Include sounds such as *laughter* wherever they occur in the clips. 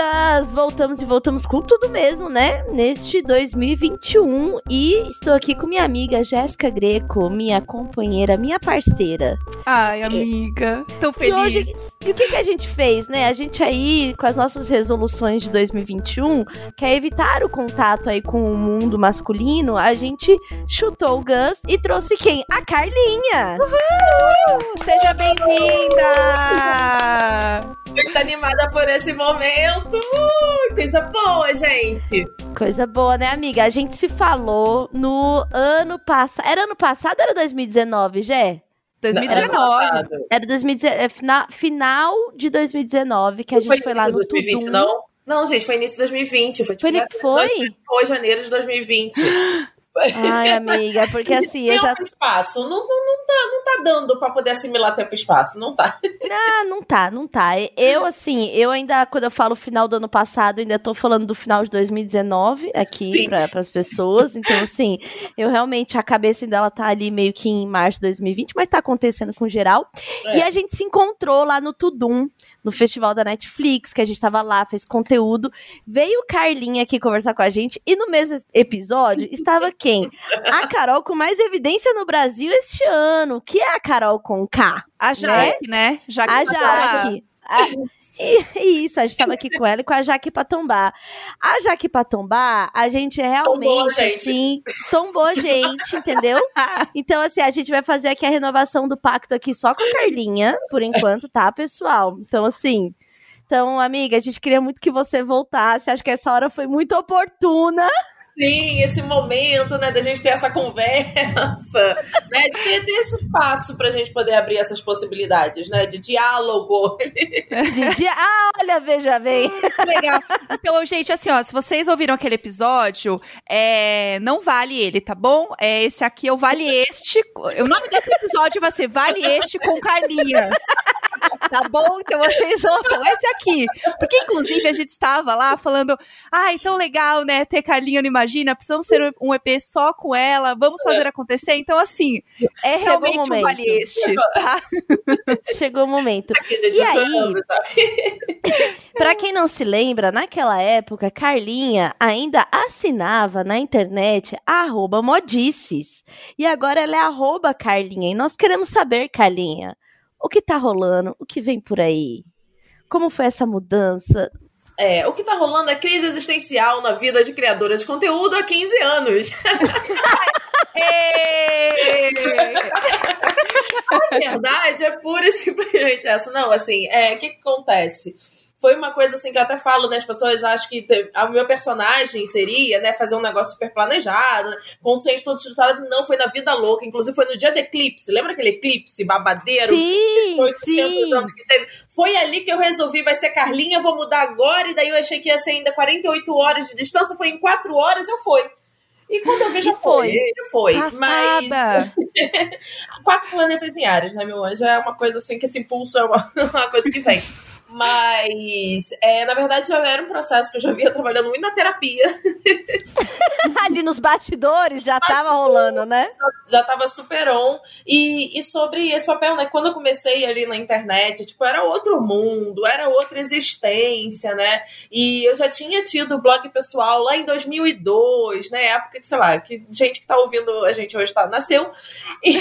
Juntas! Voltamos e voltamos com tudo mesmo, né? Neste 2021. E estou aqui com minha amiga Jéssica Greco, minha companheira, minha parceira. Ai, amiga, e, tão feliz. E, hoje, e o que, que a gente fez, né? A gente aí, com as nossas resoluções de 2021, quer evitar o contato aí com o mundo masculino, a gente chutou o Gus e trouxe quem? A Carlinha! Uhul! Seja bem-vinda! Muito animada por esse momento. Coisa boa, gente. Coisa boa, né, amiga? A gente se falou no ano passado. Era ano passado ou era 2019, Gé? 2019. Era 2019, é, final, final de 2019 que a gente foi, foi lá no 2020, Tudum. Não? Não, gente, foi início de 2020. Foi, tipo, foi? Foi? Foi janeiro de 2020. *gasps* Ai, *laughs* amiga, porque assim, eu já. espaço. Não, não, não, tá, não tá dando pra poder assimilar tempo e espaço. Não tá. *laughs* Não, não tá, não tá. Eu, assim, eu ainda, quando eu falo final do ano passado, ainda tô falando do final de 2019 aqui para as pessoas. Então, assim, eu realmente, a cabeça dela tá ali meio que em março de 2020, mas tá acontecendo com geral. É. E a gente se encontrou lá no Tudum no festival da Netflix, que a gente tava lá, fez conteúdo. Veio Carlinha aqui conversar com a gente e no mesmo episódio *laughs* estava quem? A Carol com mais evidência no Brasil este ano, que é a Carol com K. A Jaque, né? né? Jaque a Jaque. A, e, isso, a gente tava aqui com ela e com a Jaque Patombá. A Jaque Patombá, a gente realmente, tombou, gente. assim, tombou a gente, entendeu? *laughs* Então, assim, a gente vai fazer aqui a renovação do pacto aqui só com a Carlinha, por enquanto, tá, pessoal? Então, assim, então, amiga, a gente queria muito que você voltasse. Acho que essa hora foi muito oportuna. Sim, esse momento, né, da gente ter essa conversa, né, de ter, ter esse espaço pra gente poder abrir essas possibilidades, né, de diálogo. De dia... Ah, olha, veja bem. Legal. Então, gente, assim, ó, se vocês ouviram aquele episódio, é, não vale ele, tá bom? É, esse aqui é o Vale Este. O nome desse episódio vai ser Vale Este com Carlinha. Tá bom? Então vocês ouçam esse aqui. Porque, inclusive, a gente estava lá falando, ah, tão legal, né, ter Carlinha no Imagina, precisamos ter um EP só com ela, vamos fazer acontecer. Então, assim, é Chegou realmente um vale este, tá? Chegou o momento. Aqui, gente, e aí, *laughs* pra quem não se lembra, naquela época, Carlinha ainda assinava na internet arroba modices. E agora ela é arroba Carlinha. E nós queremos saber, Carlinha, o que tá rolando, o que vem por aí? Como foi essa mudança? É, o que tá rolando é crise existencial na vida de criadora de conteúdo há 15 anos. *laughs* a verdade é pura e simplesmente essa. Não, assim, é, o que, que acontece? Foi uma coisa assim que eu até falo, né? As pessoas acham que o meu personagem seria, né, fazer um negócio super planejado, né, conceito todo estruturado. Não, foi na vida louca. Inclusive, foi no dia do eclipse. Lembra aquele eclipse babadeiro? Sim, 800 sim. anos que teve? Foi ali que eu resolvi, vai ser Carlinha, vou mudar agora. E daí eu achei que ia ser ainda 48 horas de distância. Foi em 4 horas, eu fui. E quando eu vi, já foi. Foi. Passada. Mas. *laughs* Quatro planetas em Ares, né, meu anjo? É uma coisa assim que esse impulso é uma, *laughs* uma coisa que vem. Mas, é, na verdade, já era um processo que eu já vinha trabalhando muito na terapia. *laughs* Ali nos bastidores já estava rolando, né? Já, estava super on. E, e sobre esse papel, né? Quando eu comecei ali na internet, tipo, era outro mundo, era outra existência, né? E eu já tinha tido blog pessoal lá em 2002, né? Época que, sei lá, que gente que tá ouvindo a gente hoje tá, nasceu. *laughs* E,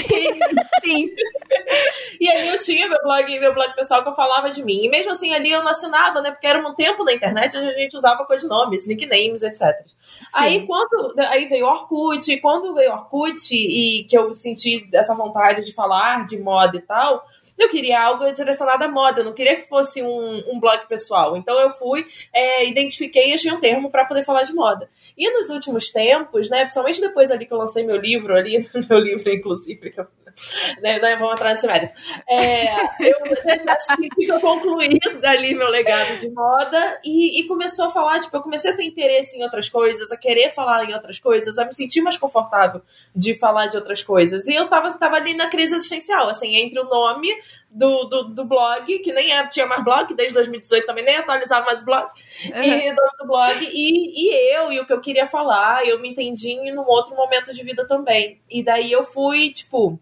sim. *laughs* e aí eu tinha meu blog, meu blog pessoal que eu falava de mim. E mesmo assim, ali eu não assinava, né? Porque era um tempo na internet onde a gente usava codinomes, nicknames, etc. Sim. Aí quando aí veio o Orkut, e quando veio o Orkut e que eu senti essa vontade de falar de moda e tal, eu queria algo direcionado à moda, eu não queria que fosse um, um blog pessoal. Então eu fui, é, identifiquei e achei um termo para poder falar de moda. E nos últimos tempos, né, principalmente depois ali que eu lancei meu livro ali, *laughs* meu livro inclusive, que eu *laughs* né, né, vamos entrar nesse mérito. É, eu acho que eu concluí dali meu legado de moda e, e, começou a falar, tipo, eu comecei a ter interesse em outras coisas, a querer falar em outras coisas, a me sentir mais confortável de falar de outras coisas. E eu tava, tava ali na crise existencial, assim, entre o nome do, do, do blog, que nem era, tinha mais blog, desde 2018 também nem atualizava mais o blog, uhum. e do, do blog, e, e eu, e o que eu queria falar, eu me entendi em um outro momento de vida também. E daí eu fui, tipo,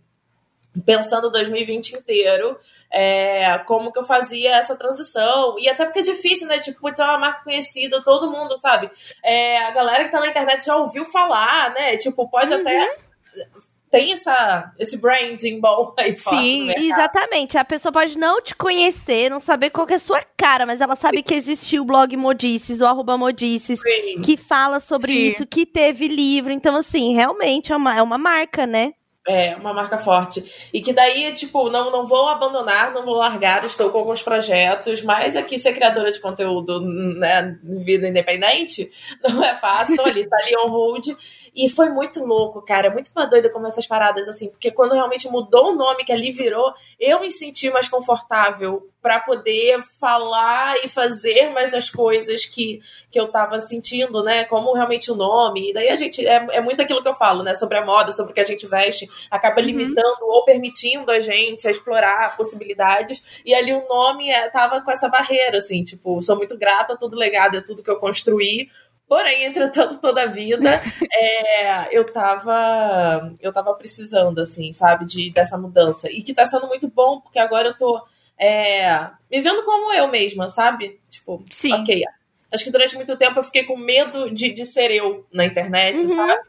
pensando 2020 inteiro, é, como que eu fazia essa transição. E até porque é difícil, né? Tipo, putz, é uma marca conhecida, todo mundo, sabe? É, a galera que tá na internet já ouviu falar, né? Tipo, pode uhum. até tem essa, esse branding bom aí Sim, exatamente. A pessoa pode não te conhecer, não saber qual é a sua cara, mas ela sabe que existiu o blog Modices, o arroba Modices, Sim. que fala sobre Sim. isso, que teve livro. Então, assim, realmente é uma, é uma marca, né? É, uma marca forte. E que daí, tipo, não, não vou abandonar, não vou largar, estou com alguns projetos, mas aqui ser criadora de conteúdo, né, vida independente, *laughs* não é fácil. Então ali, tá ali on hold. E foi muito louco, cara. Muito uma doida como essas paradas, assim, porque quando realmente mudou o nome que ali virou, eu me senti mais confortável para poder falar e fazer mais as coisas que, que eu tava sentindo, né? Como realmente o nome. E daí a gente. É, é muito aquilo que eu falo, né? Sobre a moda, sobre o que a gente veste, acaba uhum. limitando ou permitindo a gente a explorar possibilidades. E ali o nome é, tava com essa barreira, assim, tipo, sou muito grata a tudo legado, a tudo que eu construí Porém, entretanto, toda a vida, *laughs* é, eu tava eu tava precisando, assim, sabe, de, dessa mudança. E que tá sendo muito bom, porque agora eu tô é, me vendo como eu mesma, sabe? Tipo, Sim. ok. Acho que durante muito tempo eu fiquei com medo de, de ser eu na internet, uhum. sabe?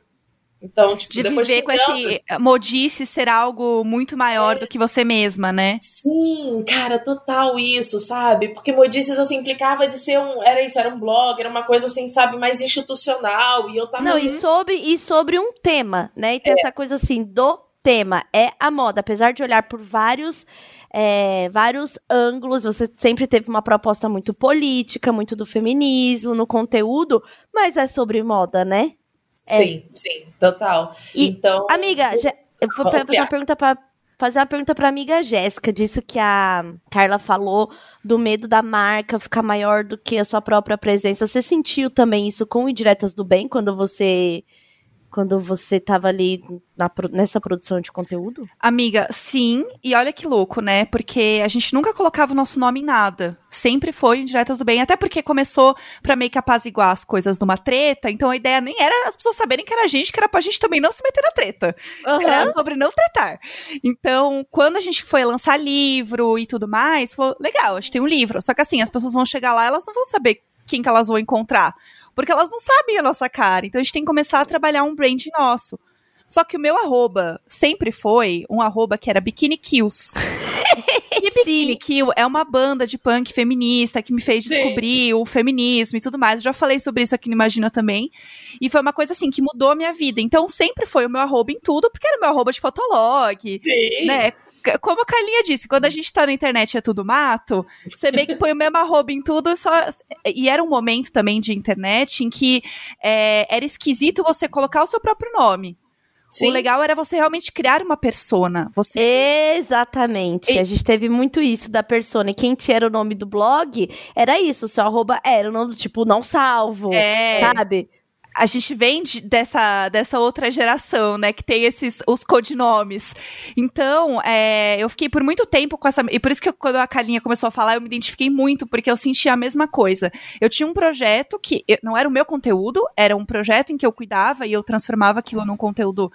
Então, tipo, de depois viver com esse modice ser algo muito maior é. do que você mesma, né? Sim, cara, total isso, sabe? Porque modices assim implicava de ser um, era isso, era um blog, era uma coisa assim, sabe, mais institucional e eu tava Não, e sobre e sobre um tema, né? E tem é. essa coisa assim do tema é a moda, apesar de olhar por vários é, vários ângulos. Você sempre teve uma proposta muito política, muito do feminismo no conteúdo, mas é sobre moda, né? É. Sim, sim, total. E, então, amiga, já, eu vou fazer uma pergunta para fazer uma pergunta para amiga Jéssica, disso que a Carla falou do medo da marca ficar maior do que a sua própria presença. Você sentiu também isso com Indiretas do Bem quando você quando você estava ali na, nessa produção de conteúdo? Amiga, sim. E olha que louco, né? Porque a gente nunca colocava o nosso nome em nada. Sempre foi Indiretas do Bem. Até porque começou pra meio que apaziguar as coisas numa treta. Então a ideia nem era as pessoas saberem que era a gente, que era pra gente também não se meter na treta. Uhum. Era sobre não tretar. Então, quando a gente foi lançar livro e tudo mais, falou, legal, a gente tem um livro. Só que assim, as pessoas vão chegar lá, elas não vão saber quem que elas vão encontrar porque elas não sabem a nossa cara. Então a gente tem que começar a trabalhar um brand nosso. Só que o meu arroba sempre foi um arroba que era Bikini Kills. *laughs* e Bikini Kill é uma banda de punk feminista que me fez descobrir Sim. o feminismo e tudo mais. Eu já falei sobre isso aqui no Imagina também. E foi uma coisa assim que mudou a minha vida. Então sempre foi o meu arroba em tudo, porque era meu arroba de fotolog, Sim. né? Como a Carlinha disse, quando a gente tá na internet é tudo mato, você meio que põe o mesmo arroba em tudo, só... e era um momento também de internet em que é, era esquisito você colocar o seu próprio nome. Sim. O legal era você realmente criar uma persona. Você... Exatamente. E... A gente teve muito isso da persona. E quem tinha o nome do blog era isso. O seu arroba era o nome, tipo, não salvo. É. Sabe? A gente vem de, dessa, dessa outra geração, né, que tem esses os codinomes. Então, é, eu fiquei por muito tempo com essa. E por isso que eu, quando a Kalinha começou a falar, eu me identifiquei muito, porque eu sentia a mesma coisa. Eu tinha um projeto que não era o meu conteúdo, era um projeto em que eu cuidava e eu transformava aquilo num conteúdo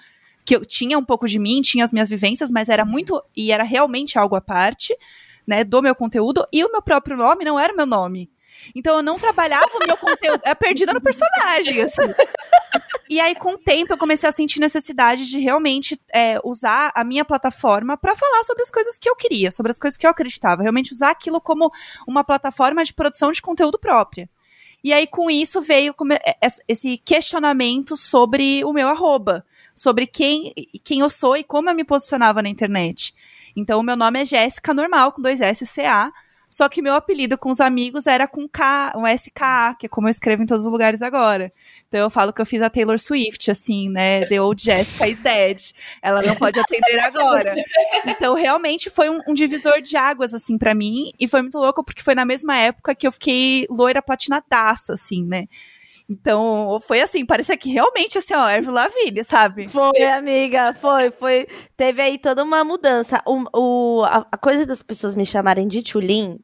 que eu tinha um pouco de mim, tinha as minhas vivências, mas era muito. e era realmente algo à parte. Né, do meu conteúdo, e o meu próprio nome não era o meu nome. Então eu não trabalhava o meu conteúdo, é perdida no personagem, assim. E aí, com o tempo, eu comecei a sentir necessidade de realmente é, usar a minha plataforma para falar sobre as coisas que eu queria, sobre as coisas que eu acreditava. Realmente usar aquilo como uma plataforma de produção de conteúdo própria. E aí, com isso, veio é, esse questionamento sobre o meu arroba, sobre quem, quem eu sou e como eu me posicionava na internet. Então, o meu nome é Jéssica Normal, com dois S C A. Só que meu apelido com os amigos era com K, um SK, que é como eu escrevo em todos os lugares agora. Então eu falo que eu fiz a Taylor Swift, assim, né? The old Jessica is dead. Ela não pode atender agora. Então realmente foi um, um divisor de águas, assim, para mim. E foi muito louco porque foi na mesma época que eu fiquei loira platinadaça, assim, né? Então, foi assim, parecia que realmente, assim, ó, Avril Lavigne, sabe? Foi, amiga, foi, foi. Teve aí toda uma mudança. O, o, a, a coisa das pessoas me chamarem de Tulin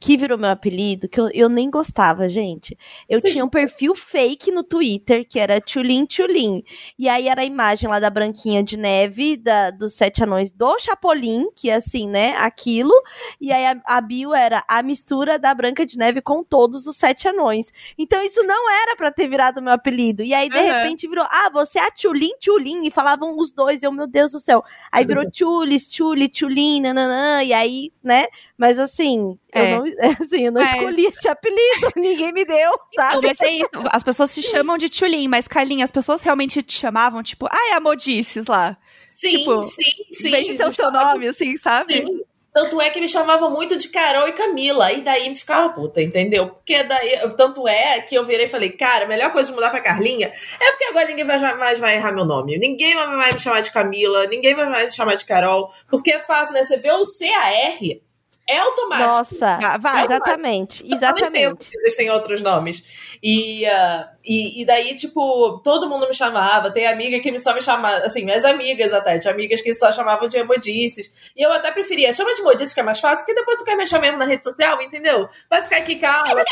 que virou meu apelido, que eu, eu nem gostava, gente. Eu tinha um perfil fake no Twitter, que era Tchulin Tchulin. E aí era a imagem lá da Branquinha de Neve, da, dos Sete Anões do Chapolin, que é assim, né, aquilo. E aí a, a bio era a mistura da Branca de Neve com todos os Sete Anões. Então isso não era para ter virado meu apelido. E aí, de uhum. repente, virou, ah, você é a Tchulin Tchulin. E falavam os dois, eu, meu Deus do céu. Aí virou *laughs* Tchulis, Tchuli, Tchulin, nananã. E aí, né, mas assim, é. eu não, *laughs* assim, eu não é. escolhi esse apelido, *laughs* ninguém me deu, sabe? Então, mas é isso, as pessoas se chamam de Tchulin, mas Carlinha, as pessoas realmente te chamavam, tipo, ai, a Modices lá. Sim, tipo, sim, sim. Em vez de ser o seu nome, assim, sabe? Sim. Tanto é que me chamavam muito de Carol e Camila. E daí me ficava puta, entendeu? Porque daí. Tanto é que eu virei e falei, cara, a melhor coisa de mudar pra Carlinha é porque agora ninguém vai, mais vai errar meu nome. Ninguém vai me chamar de Camila, ninguém vai mais me chamar de Carol. Porque é fácil, né? Você vê o C-A-R é automático. Nossa, ah, vai, exatamente, exatamente. Existem outros nomes. E, uh, e, e, daí, tipo, todo mundo me chamava. Tem amiga que me só me chamava, assim, minhas amigas até, tinha amigas que só chamavam de emodices. E eu até preferia, chama de emodices que é mais fácil, porque depois tu quer me achar mesmo na rede social, entendeu? Vai ficar aqui, calma,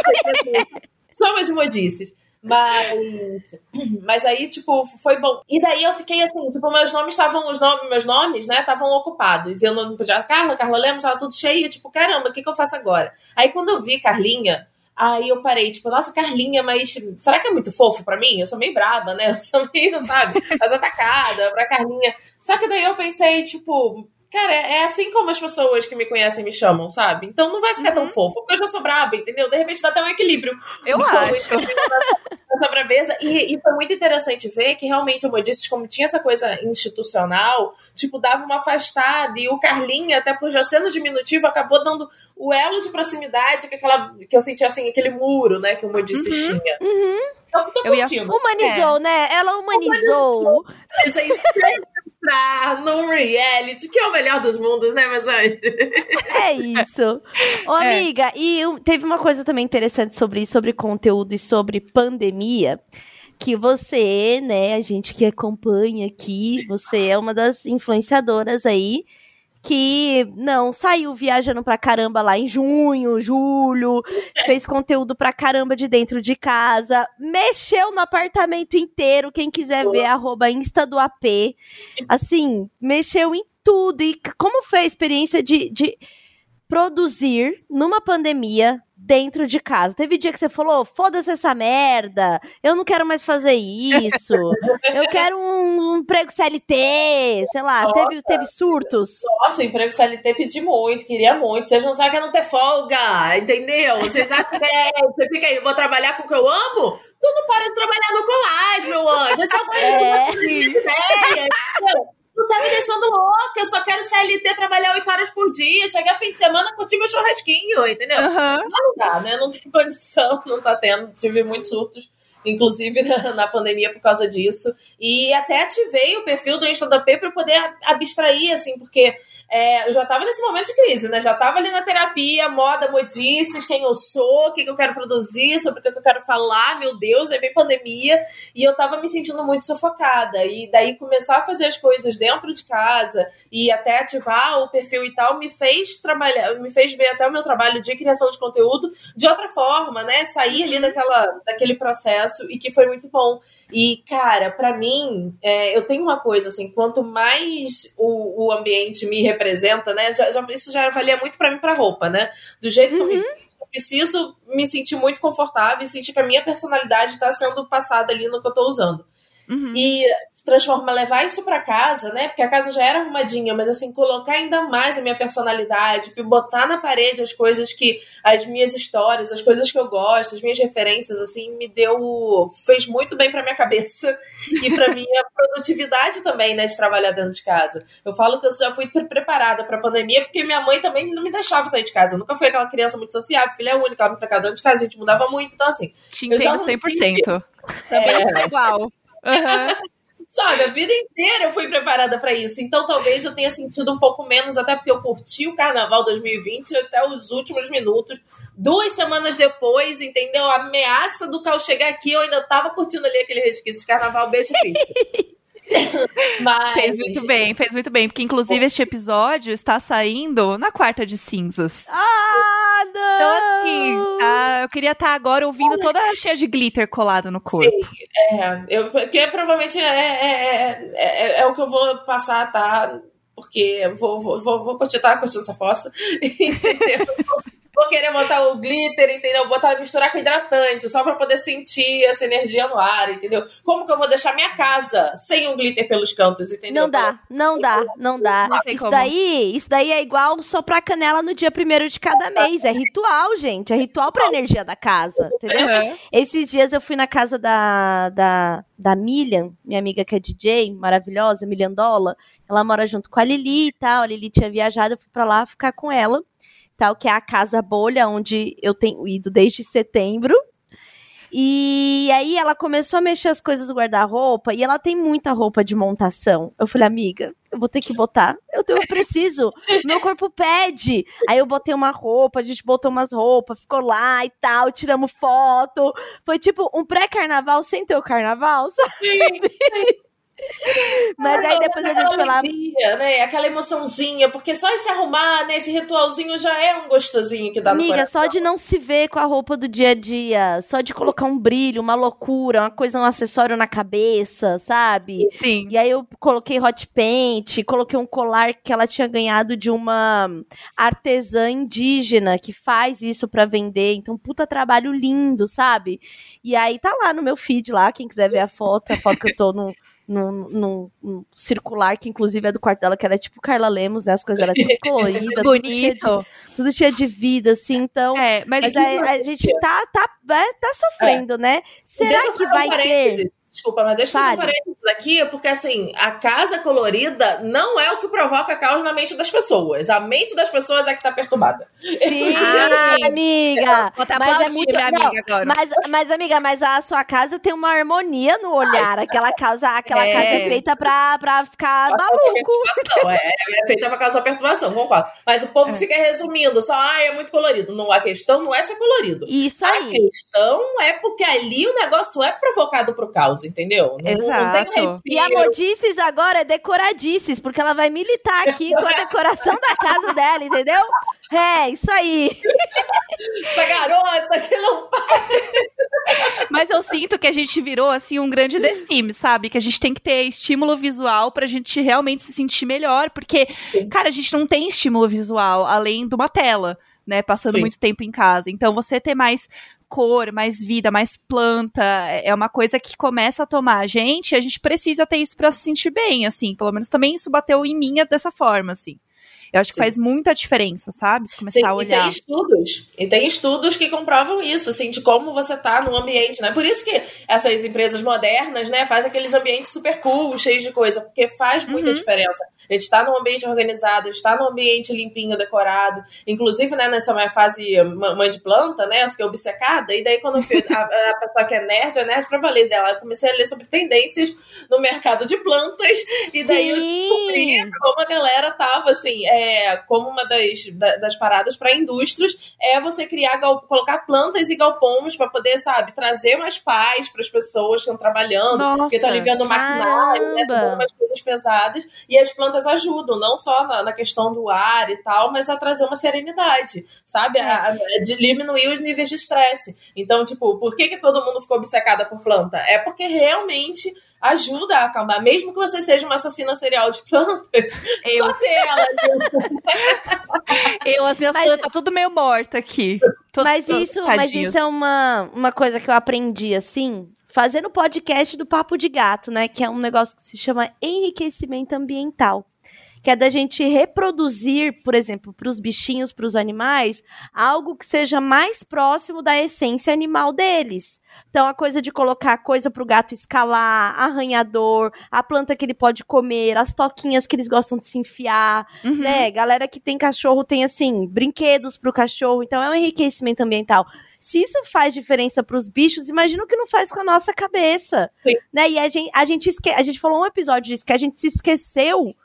*laughs* chama de emodices. Mas, mas aí, tipo, foi bom. E daí eu fiquei assim, tipo, meus nomes estavam, os nomes, meus nomes, né, estavam ocupados. Eu não podia, Carla, Carla Lemos, tava tudo cheio, tipo, caramba, o que, que eu faço agora? Aí quando eu vi Carlinha, aí eu parei, tipo, nossa, Carlinha, mas será que é muito fofo pra mim? Eu sou meio braba, né? Eu sou meio, sabe, *laughs* mais atacada pra Carlinha. Só que daí eu pensei, tipo, Cara, é, é assim como as pessoas que me conhecem me chamam, sabe? Então não vai ficar uhum. tão fofo, porque eu já sou braba, entendeu? De repente dá até um equilíbrio. Eu acho. Essa brabeza. E, e foi muito interessante ver que realmente, como eu disse, como tinha essa coisa institucional, tipo, dava uma afastada. E o Carlinho, até por já sendo diminutivo, acabou dando o elo de proximidade que, aquela, que eu sentia assim, aquele muro, né, que o Modices uhum. tinha. Uhum. Eu, eu ia... Humanizou, é. né? Ela humanizou. humanizou. Isso aí entrar num reality, que é o melhor dos mundos, né, anjos? *laughs* É isso. Ô, é. amiga, e teve uma coisa também interessante sobre isso, sobre conteúdo e sobre pandemia que você, né, a gente que acompanha aqui, você é uma das influenciadoras aí que não saiu viajando pra caramba lá em junho, julho, fez conteúdo pra caramba de dentro de casa, mexeu no apartamento inteiro. Quem quiser ver, arroba Insta do AP. Assim, mexeu em tudo. E como foi a experiência de, de produzir numa pandemia dentro de casa. Teve dia que você falou: foda-se essa merda, eu não quero mais fazer isso, eu *laughs* quero um, um emprego CLT, sei lá, teve, teve surtos. Nossa, emprego CLT pedi muito, queria muito. Vocês não sabem que eu não ter folga, entendeu? Vocês acham que é, você fica aí, vou trabalhar com o que eu amo? Tu não para de trabalhar no Colás, meu anjo. Essa é uma é. ideia. Tu tá me deixando louca, eu só quero CLT, trabalhar oito horas por dia, chegar fim de semana, curtir meu churrasquinho, entendeu? Uhum. Não dá, né? Não tem *laughs* condição, não tá tendo. Tive muitos surtos, inclusive *laughs* na, na pandemia por causa disso. E até ativei o perfil do Insta da P pra poder abstrair, assim, porque é, eu já estava nesse momento de crise, né? Já estava ali na terapia, moda, modices, quem eu sou, o que, que eu quero produzir, sobre o que eu quero falar, meu Deus, aí vem pandemia, e eu estava me sentindo muito sufocada. E daí começar a fazer as coisas dentro de casa e até ativar o perfil e tal, me fez trabalhar, me fez ver até o meu trabalho de criação de conteúdo de outra forma, né? Sair ali daquela, daquele processo e que foi muito bom. E, cara, para mim, é, eu tenho uma coisa assim, quanto mais o, o ambiente me representa, né? Já, já, isso já valia muito para mim para roupa, né? Do jeito que eu uhum. eu preciso me sentir muito confortável e sentir que a minha personalidade está sendo passada ali no que eu tô usando. Uhum. E transformar, levar isso para casa, né? Porque a casa já era arrumadinha, mas assim, colocar ainda mais a minha personalidade, botar na parede as coisas que. as minhas histórias, as coisas que eu gosto, as minhas referências, assim, me deu. fez muito bem para minha cabeça *laughs* e para minha produtividade também, né, de trabalhar dentro de casa. Eu falo que eu já fui preparada para a pandemia porque minha mãe também não me deixava sair de casa. Eu nunca fui aquela criança muito sociável, filha única, ela me trancava dentro de casa, a gente mudava muito, então assim. Te entendo 100%. Tive... Também é. igual. Uhum. Sabe, a vida inteira eu fui preparada para isso. Então talvez eu tenha sentido um pouco menos, até porque eu curti o carnaval 2020 até os últimos minutos. Duas semanas depois, entendeu? A ameaça do carro chegar aqui, eu ainda tava curtindo ali aquele resquício de carnaval. Beijo, Cristo. *laughs* *laughs* Mas... Fez muito bem, fez muito bem, porque inclusive este episódio está saindo na quarta de cinzas. Ah, não! Então, assim, ah, eu queria estar agora ouvindo toda cheia de glitter colado no corpo. Sim, é, eu, porque provavelmente é, é, é, é, o que eu vou passar, tá? Porque eu vou, vou, vou, vou continuar curtindo essa fossa. *laughs* Entendeu? Vou querer botar o glitter, entendeu? Botar, misturar com hidratante, só para poder sentir essa energia no ar, entendeu? Como que eu vou deixar minha casa sem um glitter pelos cantos, entendeu? Não dá, não dá, não dá. Não isso daí, isso daí é igual soprar canela no dia primeiro de cada mês. É ritual, gente. É ritual pra energia da casa, entendeu? Uhum. Esses dias eu fui na casa da, da, da Milian, minha amiga que é DJ, maravilhosa, Miliandola. Ela mora junto com a Lili e tal. A Lili tinha viajado, eu fui pra lá ficar com ela tal, que é a Casa Bolha, onde eu tenho ido desde setembro. E aí ela começou a mexer as coisas do guarda-roupa e ela tem muita roupa de montação. Eu falei, amiga, eu vou ter que botar. Eu, tenho, eu preciso. Meu corpo pede. Aí eu botei uma roupa, a gente botou umas roupas, ficou lá e tal, tiramos foto. Foi tipo um pré-carnaval sem ter o carnaval, *laughs* sabe? Sim. *laughs* Mas aí depois a gente falava. Né? Aquela emoçãozinha, porque só esse arrumar, né? Esse ritualzinho já é um gostosinho que dá Amiga, no coração. só de não se ver com a roupa do dia a dia, só de colocar um brilho, uma loucura, uma coisa, um acessório na cabeça, sabe? Sim. E aí eu coloquei hot paint, coloquei um colar que ela tinha ganhado de uma artesã indígena que faz isso para vender. Então, puta trabalho lindo, sabe? E aí tá lá no meu feed lá, quem quiser ver a foto, a foto que eu tô no num, num, num, circular, que inclusive é do quarto dela, que ela é tipo Carla Lemos, né? As coisas eram tudo *laughs* coloridas, Bonito. Tudo cheia, de, tudo cheia de vida, assim, então. É, mas, mas a, a, gente tá, tá, é, tá sofrendo, é. né? Será que vai ter. Desculpa, mas deixa eu fazer um parênteses aqui, porque assim, a casa colorida não é o que provoca caos na mente das pessoas. A mente das pessoas é que tá perturbada. Sim, *laughs* ah, amiga. Mas é muito, não, agora. Mas, mas, amiga, mas a sua casa tem uma harmonia no olhar. Aquela casa, aquela é. casa é feita pra, pra ficar maluco. É, é feita pra causar perturbação, concordo. Mas o povo é. fica resumindo, só, ah, é muito colorido. Não, a questão não é ser colorido. Isso aí. A questão é porque ali o negócio é provocado pro caos entendeu? Não, Exato. Não e a Modices agora é decoradices, porque ela vai militar aqui com a decoração da casa dela, entendeu? É, isso aí. Essa garota que não Mas eu sinto que a gente virou, assim, um grande The Sims, sabe? Que a gente tem que ter estímulo visual pra gente realmente se sentir melhor, porque, Sim. cara, a gente não tem estímulo visual além de uma tela. Né, passando Sim. muito tempo em casa. Então, você ter mais cor, mais vida, mais planta, é uma coisa que começa a tomar a gente, a gente precisa ter isso para se sentir bem, assim, pelo menos também isso bateu em mim dessa forma, assim. Eu acho Sim. que faz muita diferença, sabe? Se começar Sim, a olhar. E tem estudos, e tem estudos que comprovam isso, assim, de como você tá no ambiente, né? Por isso que essas empresas modernas, né, fazem aqueles ambientes super cool, cheios de coisa, porque faz muita uhum. diferença. A gente tá num ambiente organizado, a gente tá num ambiente limpinho, decorado. Inclusive, né, nessa minha fase mãe de planta, né, eu fiquei obcecada, e daí quando eu fui, a, a pessoa que é nerd, é nerd pra valer dela, eu comecei a ler sobre tendências no mercado de plantas, e daí Sim. eu descobri como a galera tava, assim, é, como uma das, das paradas para indústrias é você criar, colocar plantas e galpões para poder, sabe, trazer mais paz para as pessoas que estão trabalhando, Nossa, que estão aliviando o maquinário, né, umas coisas pesadas, e as plantas ajudam, não só na, na, questão do ar e tal, mas a trazer uma serenidade, sabe, a, a, de diminuir os níveis de estresse. Então, tipo, por que, que todo mundo ficou obcecada por planta? É porque realmente ajuda a acalmar, mesmo que você seja uma assassina serial de plantas. *laughs* Eu. Só dela. *laughs* eu, as minhas mas, plantas, tá tudo meio morta aqui. Tô, mas, isso, mas isso é uma, uma coisa que eu aprendi, assim, fazendo o podcast do Papo de Gato, né? Que é um negócio que se chama enriquecimento ambiental que é da gente reproduzir, por exemplo, para os bichinhos, para os animais, algo que seja mais próximo da essência animal deles. Então, a coisa de colocar coisa para o gato escalar, arranhador, a planta que ele pode comer, as toquinhas que eles gostam de se enfiar, uhum. né? Galera que tem cachorro tem, assim, brinquedos para o cachorro. Então, é um enriquecimento ambiental. Se isso faz diferença para os bichos, imagina o que não faz com a nossa cabeça. Sim. Né? E a gente, a, gente esque... a gente falou um episódio disso, que a gente se esqueceu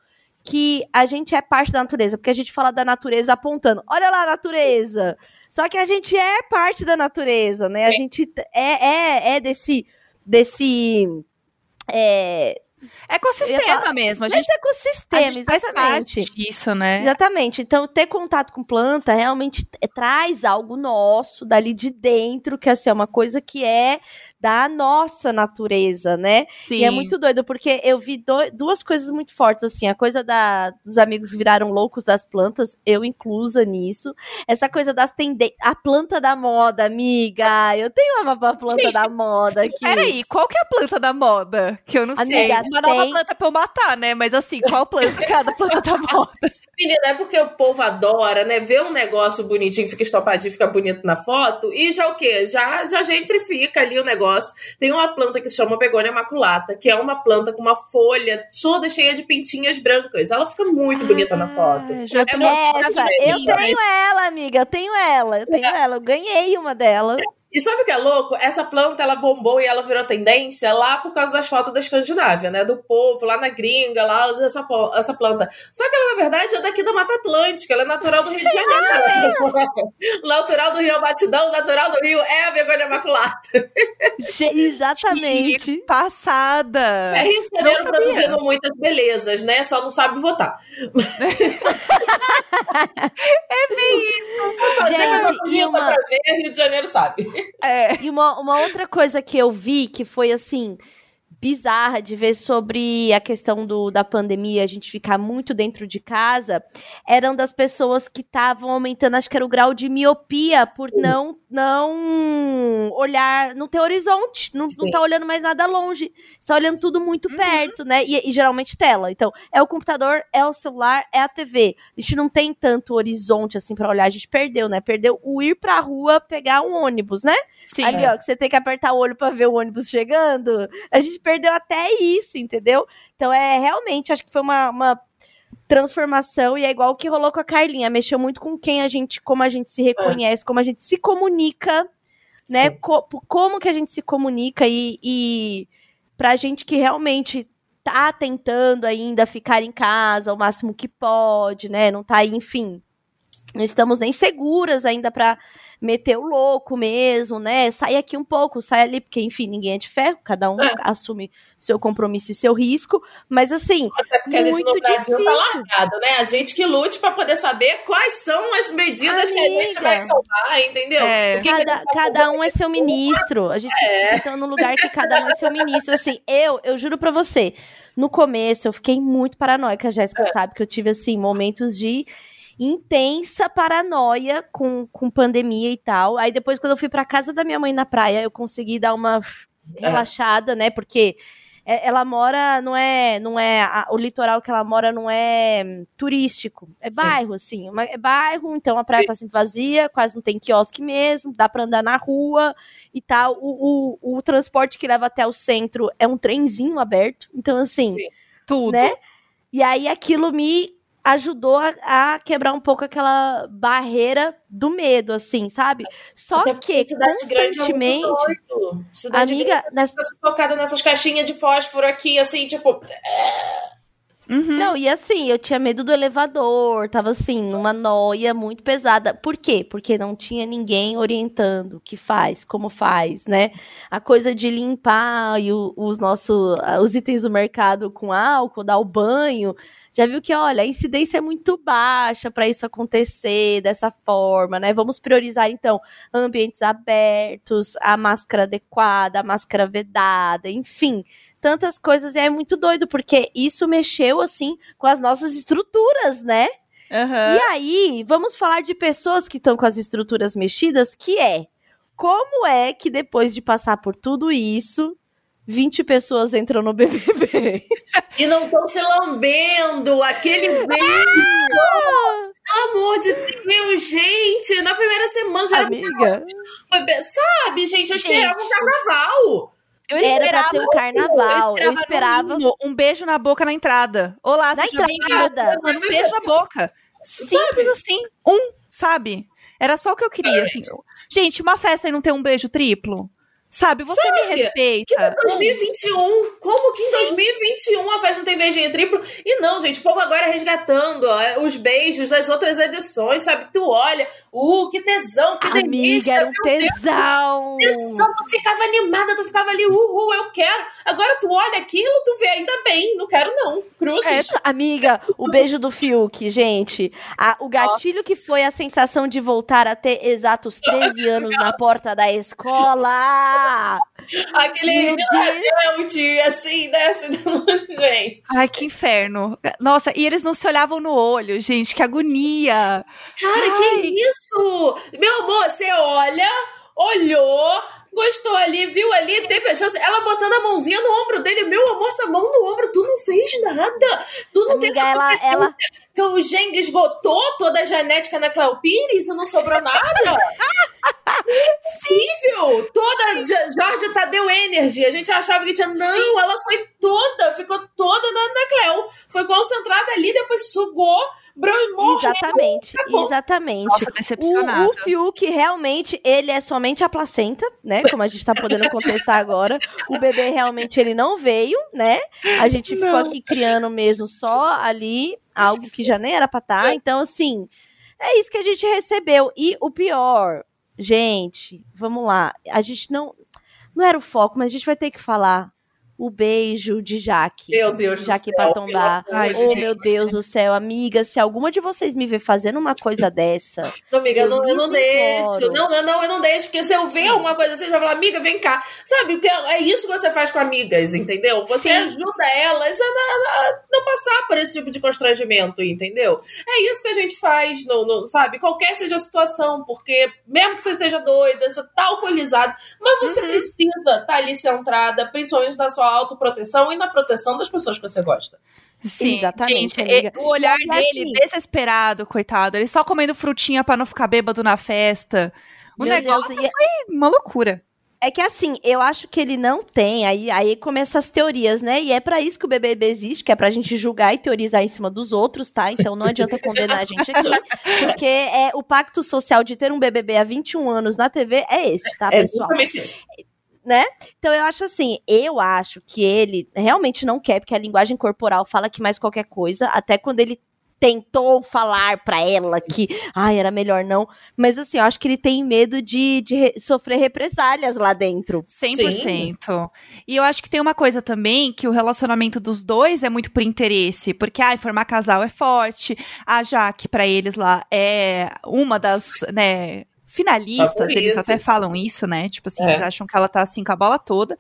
que a gente é parte da natureza, porque a gente fala da natureza apontando. Olha lá a natureza! Só que a gente é parte da natureza, né? A gente é, é, é desse. desse é, Ecossistema falar, mesmo. A gente, Esse ecossistema, a gente exatamente. Isso, né? Exatamente. Então, ter contato com planta realmente traz algo nosso dali de dentro, que assim, é uma coisa que é da nossa natureza, né? Sim. E é muito doido, porque eu vi do, duas coisas muito fortes, assim, a coisa da, dos amigos viraram loucos das plantas, eu inclusa nisso. Essa coisa das tendências, a planta da moda, amiga, eu tenho uma planta Gente, da moda aqui. Peraí, qual que é a planta da moda? Que eu não amiga, sei. Uma tem... nova planta pra eu matar, né? Mas assim, qual planta cada planta da *laughs* moda? Menina, é porque o povo adora, né? Ver um negócio bonitinho, fica estopadinho, fica bonito na foto, e já o quê? Já, já gentrifica ali o negócio Tem uma planta que se chama begônia maculata, que é uma planta com uma folha toda cheia de pintinhas brancas. Ela fica muito ah, bonita na foto. Já é essa. Eu tenho ela, amiga. Eu tenho ela. Eu tenho é. ela. Eu ganhei uma dela. E sabe o que é louco? Essa planta, ela bombou e ela virou tendência lá por causa das fotos da Escandinávia, né? Do povo lá na gringa, lá usa essa, essa planta. Só que ela, na verdade, é daqui da Mata Atlântica, ela é natural do Rio de Janeiro. *laughs* natural do Rio Batidão, natural do Rio é a vergonha maculata. Exatamente. *laughs* Passada! É Rio de Janeiro produzindo muitas belezas, né? Só não sabe votar. *laughs* é bem isso. Gente, e uma... Pra ver, Rio de Janeiro sabe. É. E uma, uma outra coisa que eu vi que foi assim bizarra de ver sobre a questão do, da pandemia, a gente ficar muito dentro de casa, eram das pessoas que estavam aumentando, acho que era o grau de miopia por Sim. não não olhar, não ter horizonte, não, não tá olhando mais nada longe, está olhando tudo muito uhum. perto, né? E, e, geralmente tela. Então, é o computador, é o celular, é a TV. A gente não tem tanto horizonte assim para olhar, a gente perdeu, né? Perdeu o ir pra rua pegar um ônibus, né? Sim. Ali, é. ó, que você tem que apertar o olho para ver o ônibus chegando. A gente perdeu até isso, entendeu? Então é realmente, acho que foi uma, uma transformação e é igual o que rolou com a Carlinha, mexeu muito com quem a gente, como a gente se reconhece, é. como a gente se comunica, né? Co como que a gente se comunica e, e pra gente que realmente tá tentando ainda ficar em casa o máximo que pode, né? Não tá aí, enfim, não estamos nem seguras ainda para meter o louco mesmo, né? Sai aqui um pouco, sai ali, porque, enfim, ninguém é de ferro, cada um é. assume seu compromisso e seu risco. Mas assim, Até porque muito a gente no Brasil tá difícil. tá largado, né? A gente que lute para poder saber quais são as medidas Amiga. que a gente vai tomar, entendeu? É. Cada, cada um é seu ministro. A gente é. tá no lugar que cada um é seu ministro. Assim, eu, eu juro para você, no começo eu fiquei muito paranoica, a Jéssica é. sabe que eu tive, assim, momentos de intensa paranoia com, com pandemia e tal. Aí depois, quando eu fui pra casa da minha mãe na praia, eu consegui dar uma é. relaxada, né? Porque é, ela mora, não é, não é a, o litoral que ela mora não é turístico, é Sim. bairro assim, uma, é bairro, então a praia Sim. tá sempre vazia, quase não tem quiosque mesmo, dá para andar na rua e tal. O, o, o, transporte que leva até o centro é um trenzinho aberto, então assim, Sim. tudo, né? E aí aquilo me ajudou a, a, quebrar um pouco aquela barreira do medo, assim, sabe? Só Até que constantemente, é amiga, nessa... focada nessas caixinhas de fósforo aqui, assim, tipo. Uhum. Não, e assim, eu tinha medo do elevador, tava assim, numa noia muito pesada. Por quê? Porque não tinha ninguém orientando o que faz, como faz, né? A coisa de limpar e o, os nossos os itens do mercado com álcool, dar o banho já viu que, olha, a incidência é muito baixa para isso acontecer dessa forma, né? Vamos priorizar, então, ambientes abertos, a máscara adequada, a máscara vedada, enfim, tantas coisas. E é muito doido, porque isso mexeu, assim, com as nossas estruturas, né? Uhum. E aí, vamos falar de pessoas que estão com as estruturas mexidas, que é como é que depois de passar por tudo isso, 20 pessoas entram no BBB. E não estão se lambendo, aquele beijo. Ah! Pelo amor de Deus, gente, na primeira semana já Amiga. era. Sabe, gente, eu esperava um carnaval. Eu Era pra esperava, ter um carnaval. Eu esperava. mínimo, um beijo na boca na entrada. Olá, Na seja entrada. um beijo na boca. Simples assim. Um, sabe? Era só o que eu queria, assim. Gente, uma festa e não ter um beijo triplo? Sabe? Você Sabe? me respeita. Que em 2021? Como que em 2021 a festa não tem beijinho triplo? E não, gente, o povo agora resgatando ó, os beijos das outras edições, sabe? Tu olha, uh, que tesão, que Amiga, delícia. era um tesão. tesão, tu ficava animada, tu ficava ali, uhul, eu quero. Agora tu olha aquilo, tu vê, ainda bem, não quero não. Cruzes. É, amiga, o beijo do Fiuk, gente. A- o gatilho que foi a sensação de voltar a ter exatos 13 anos na porta da escola. Aquele Meu *laughs* Deus. rebelde, assim, desce. *laughs* gente. Ai, que inferno. Nossa, e eles não se olhavam no olho, gente, que agonia. Cara, que isso? Meu amor, você olha, olhou, gostou ali, viu ali, teve a chance. Ela botando a mãozinha no ombro dele. Meu amor, essa mão no ombro, tu não fez nada. Tu não tem Amiga, essa ela, ela, Que o Geng esgotou toda a genética na Cléo Pires e não sobrou nada. Incrível! Toda Jo- Jorge Tadeu Energy. A gente achava que tinha. Não, ela foi toda, ficou toda na, na Cléo. Foi concentrada ali, depois sugou, bromou. exatamente, acabou. exatamente. Nossa, decepcionada. O, o Fiuk, realmente, ele é somente a placenta, né? Como a gente tá podendo contestar agora. O bebê realmente ele não veio, né? A gente ficou Não. aqui criando mesmo só ali algo que já nem era pra estar. *laughs* Então, assim, é isso que a gente recebeu. E o pior, gente, vamos lá. A gente não. Não era o foco, mas a gente vai ter que falar. O beijo de Jaque. Meu Deus do Jaque céu, pra tombar. Ai, de Oh, Deus. meu Deus do céu, amiga, se alguma de vocês me ver fazendo uma coisa dessa, Não, amiga, eu não, eu não deixo. Não, não, não, eu não deixo. Porque se eu ver alguma coisa assim, eu falar, amiga, vem cá. Sabe, porque é isso que você faz com amigas, entendeu? Você Sim. ajuda elas a, a- a não passar por esse tipo de constrangimento, entendeu? É isso que a gente faz, no, no- sabe? Qualquer seja a situação, porque mesmo que você esteja doida, você tá alcoolizado, mas você Uhum. precisa estar ali centrada, principalmente na sua autoproteção e na proteção das pessoas que você gosta. Sim, Exatamente, gente, amiga. o olhar E dele, assim- desesperado, coitado. Ele só comendo frutinha pra não ficar bêbado na festa. O negócio Deus, e é- é uma loucura. É que assim, eu acho que ele não tem, aí, aí começam as teorias, né? E é pra isso que o BBB existe, que é pra gente julgar e teorizar em cima dos outros, tá? Então não adianta condenar a gente aqui, *laughs* porque é o pacto social de ter um BBB há 21 anos na TV é esse, tá, É pessoal? justamente isso. Né? Então eu acho assim, eu acho que ele realmente não quer, porque a linguagem corporal fala que mais qualquer coisa, até quando ele tentou falar pra ela que, ai, era melhor não, mas assim, eu acho que ele tem medo de, de re- sofrer represálias lá dentro. 100%. E eu acho que tem uma coisa também, que o relacionamento dos dois é muito por interesse. Porque, ai, formar casal é forte. A Jaque, pra eles lá, é uma das, né... Finalistas, eles até falam isso, né? Tipo assim, É. eles acham que ela tá assim com a bola toda.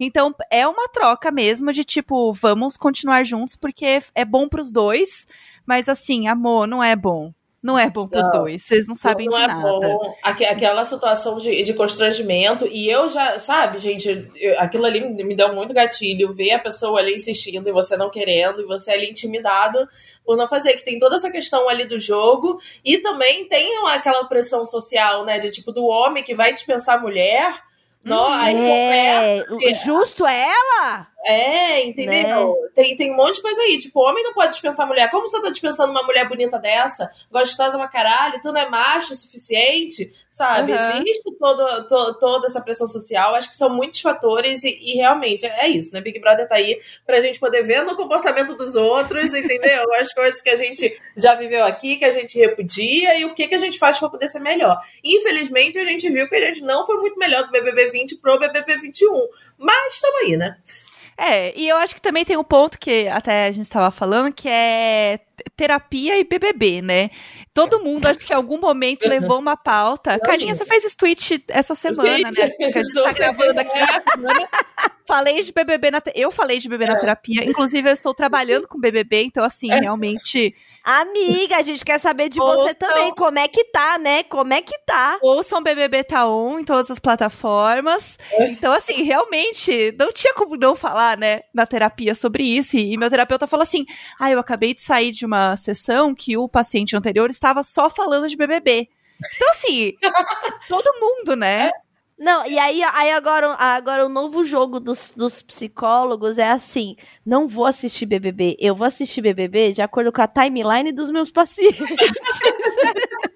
Então, é uma troca mesmo de tipo, vamos continuar juntos porque é bom pros dois, mas assim, amor, não é bom. Não é bom pros Não. dois. Vocês não sabem não de é nada. bom. Aque- aquela situação de, de constrangimento. E eu já, sabe, gente, eu- aquilo ali me me deu muito gatilho. Ver a pessoa ali insistindo e você não querendo, e você ali intimidado por não fazer. Que tem toda essa questão ali do jogo. E também tem aquela pressão social, né? De tipo, do homem que vai dispensar a mulher. Não, aí é, justo é ela? É, entendeu? Tem, tem um monte de coisa aí. Tipo, homem não pode dispensar mulher. Como você tá dispensando uma mulher bonita dessa, gostosa pra caralho, tu não é macho o suficiente, sabe? Uhum. Existe todo, to- toda essa pressão social. Acho que são muitos fatores e, e realmente é isso, né? Big Brother tá aí pra gente poder ver no comportamento dos outros, *laughs* entendeu? As coisas que a gente já viveu aqui, que a gente repudia e o que, que a gente faz pra poder ser melhor. Infelizmente, a gente viu que a gente não foi muito melhor do BBB 20 pro BBB 21. Mas tamo aí, né? É, e eu acho que também tem um ponto que até a gente estava falando, que é terapia e BBB, né? Todo mundo, acho que em algum momento levou uma pauta. Carlinha, você fez esse tweet essa semana, né? Que a gente tá gravando aqui *laughs* falei de BBB na te... eu falei de BBB é. na terapia, inclusive eu estou trabalhando com BBB, então assim, é. realmente Amiga, a gente quer saber de Ouçam... você também, como é que tá, né? Como é que tá? Ouçam BBB Tá On em todas as plataformas. É. Então assim, realmente, não tinha como não falar, né, na terapia sobre isso. E meu terapeuta falou assim: "Ah, eu acabei de sair de uma sessão que o paciente anterior estava só falando de BBB". Então, assim, *laughs* todo mundo, né? Não, e aí, aí agora, agora o novo jogo dos, dos psicólogos é assim: não vou assistir BBB, eu vou assistir BBB de acordo com a timeline dos meus pacientes. *laughs*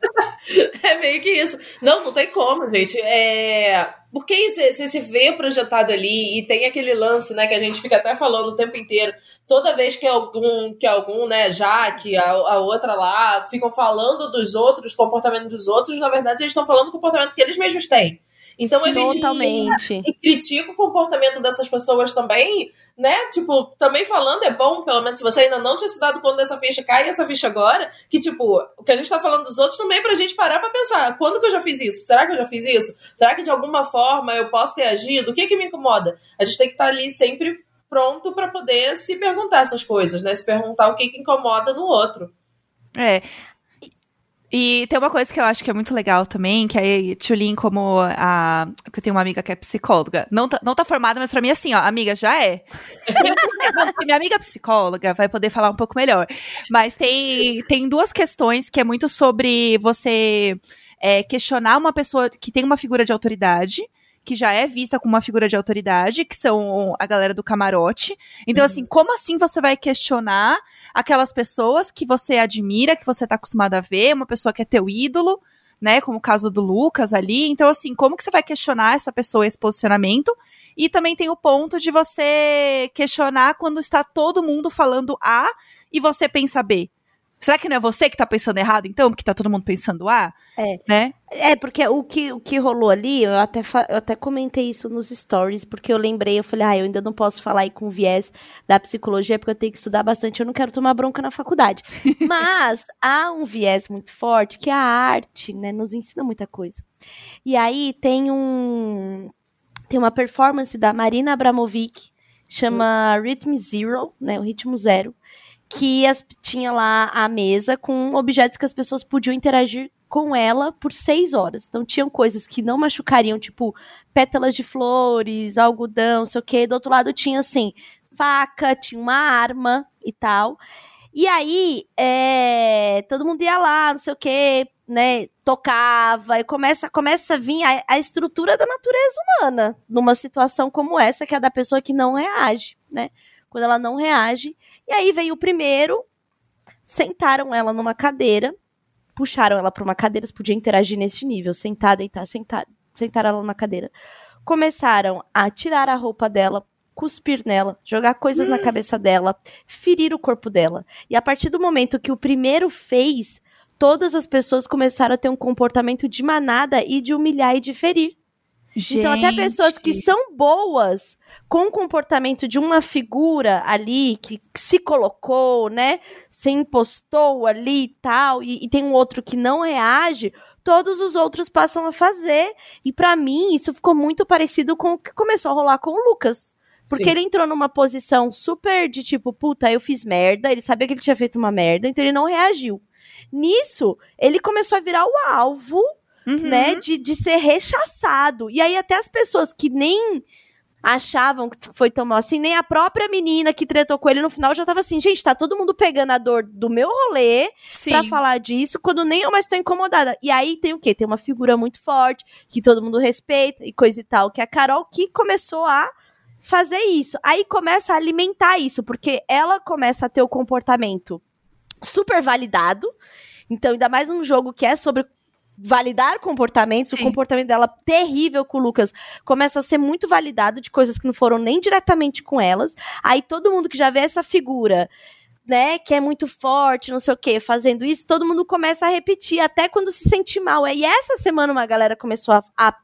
*laughs* é meio que isso. Não, não tem como, gente. É... Porque você se vê projetado ali e tem aquele lance, né, que a gente fica até falando o tempo inteiro. Toda vez que algum, que algum, né, Jaque, a, a outra lá, ficam falando dos outros, comportamento dos outros, na verdade eles estão falando do comportamento que eles mesmos têm. Então a gente Totalmente. critica o comportamento dessas pessoas também, né? Tipo, também falando é bom, pelo menos se você ainda não tinha se dado conta dessa ficha, cai essa ficha agora, que tipo, o que a gente tá falando dos outros também é pra gente parar pra pensar, quando que eu já fiz isso? Será que eu já fiz isso? Será que de alguma forma eu posso ter agido? O que que me incomoda? A gente tem que estar tá ali sempre pronto para poder se perguntar essas coisas, né? Se perguntar o que que incomoda no outro. É, e tem uma coisa que eu acho que é muito legal também, que é a Tulin, como a. que eu tenho uma amiga que é psicóloga. Não tá, não tá formada, mas pra mim, assim, ó, amiga, já é. não, *laughs* minha amiga psicóloga vai poder falar um pouco melhor. Mas tem, tem duas questões que é muito sobre você é, questionar uma pessoa que tem uma figura de autoridade que já é vista como uma figura de autoridade, que são a galera do camarote. Então, uhum. assim, como assim você vai questionar aquelas pessoas que você admira, que você tá acostumado a ver, uma pessoa que é teu ídolo, né? Como o caso do Lucas ali. Então, assim, como que você vai questionar essa pessoa, esse posicionamento? E também tem o ponto de você questionar quando está todo mundo falando A e você pensa B. Será que não é você que tá pensando errado, então? Porque tá todo mundo pensando A? É. Né? É, porque o que, o que rolou ali, eu até, eu até comentei isso nos stories, porque eu lembrei, eu falei, ah, eu ainda não posso falar aí com viés da psicologia, porque eu tenho que estudar bastante, eu não quero tomar bronca na faculdade. *laughs* Mas há um viés muito forte, que é a arte, né, nos ensina muita coisa. E aí tem um... Tem uma performance da Marina Abramovic, chama Rhythm Zero, né, o ritmo zero, que as, tinha lá a mesa com objetos que as pessoas podiam interagir com ela por seis horas. Então tinham coisas que não machucariam, tipo pétalas de flores, algodão, sei o quê. Do outro lado tinha assim, faca, tinha uma arma e tal. E aí, é, todo mundo ia lá, não sei o quê, né, tocava, e começa, começa a vir a, a, estrutura da natureza humana numa situação como essa, que é a da pessoa que não reage, né? Quando ela não reage, e aí veio o primeiro, sentaram ela numa cadeira, puxaram ela para uma cadeira, podia interagir nesse nível, sentar, deitar, sentar, sentaram ela numa cadeira. Começaram a tirar a roupa dela, cuspir nela, jogar coisas na cabeça dela, ferir o corpo dela. E a partir do momento que o primeiro fez, todas as pessoas começaram a ter um comportamento de manada e de humilhar e de ferir. Gente. Então, até pessoas que são boas com o comportamento de uma figura ali que, que se colocou, né? Se impostou ali e tal, e, e tem um outro que não reage, todos os outros passam a fazer. E para mim, isso ficou muito parecido com o que começou a rolar com o Lucas. Porque Sim. ele entrou numa posição super de tipo, puta, eu fiz merda, ele sabia que ele tinha feito uma merda, então ele não reagiu. Nisso, ele começou a virar o alvo uhum. né, de, de ser rechaçado. E aí até as pessoas que nem achavam que foi tão mal assim, nem a própria menina que tretou com ele no final já tava assim, gente, tá todo mundo pegando a dor do meu rolê Sim. pra falar disso, quando nem eu mais tô incomodada. E aí tem o quê? Tem uma figura muito forte, que todo mundo respeita e coisa e tal, que é a Carol que começou a fazer isso. Aí começa a alimentar isso, porque ela começa a ter o comportamento super validado. Então, ainda mais um jogo que é sobre validar comportamentos, Sim. o comportamento dela terrível com o Lucas começa a ser muito validado de coisas que não foram nem diretamente com elas. Aí todo mundo que já vê essa figura né, que é muito forte, não sei o quê, fazendo isso, todo mundo começa a repetir, até quando se sente mal. E essa semana uma galera começou a, a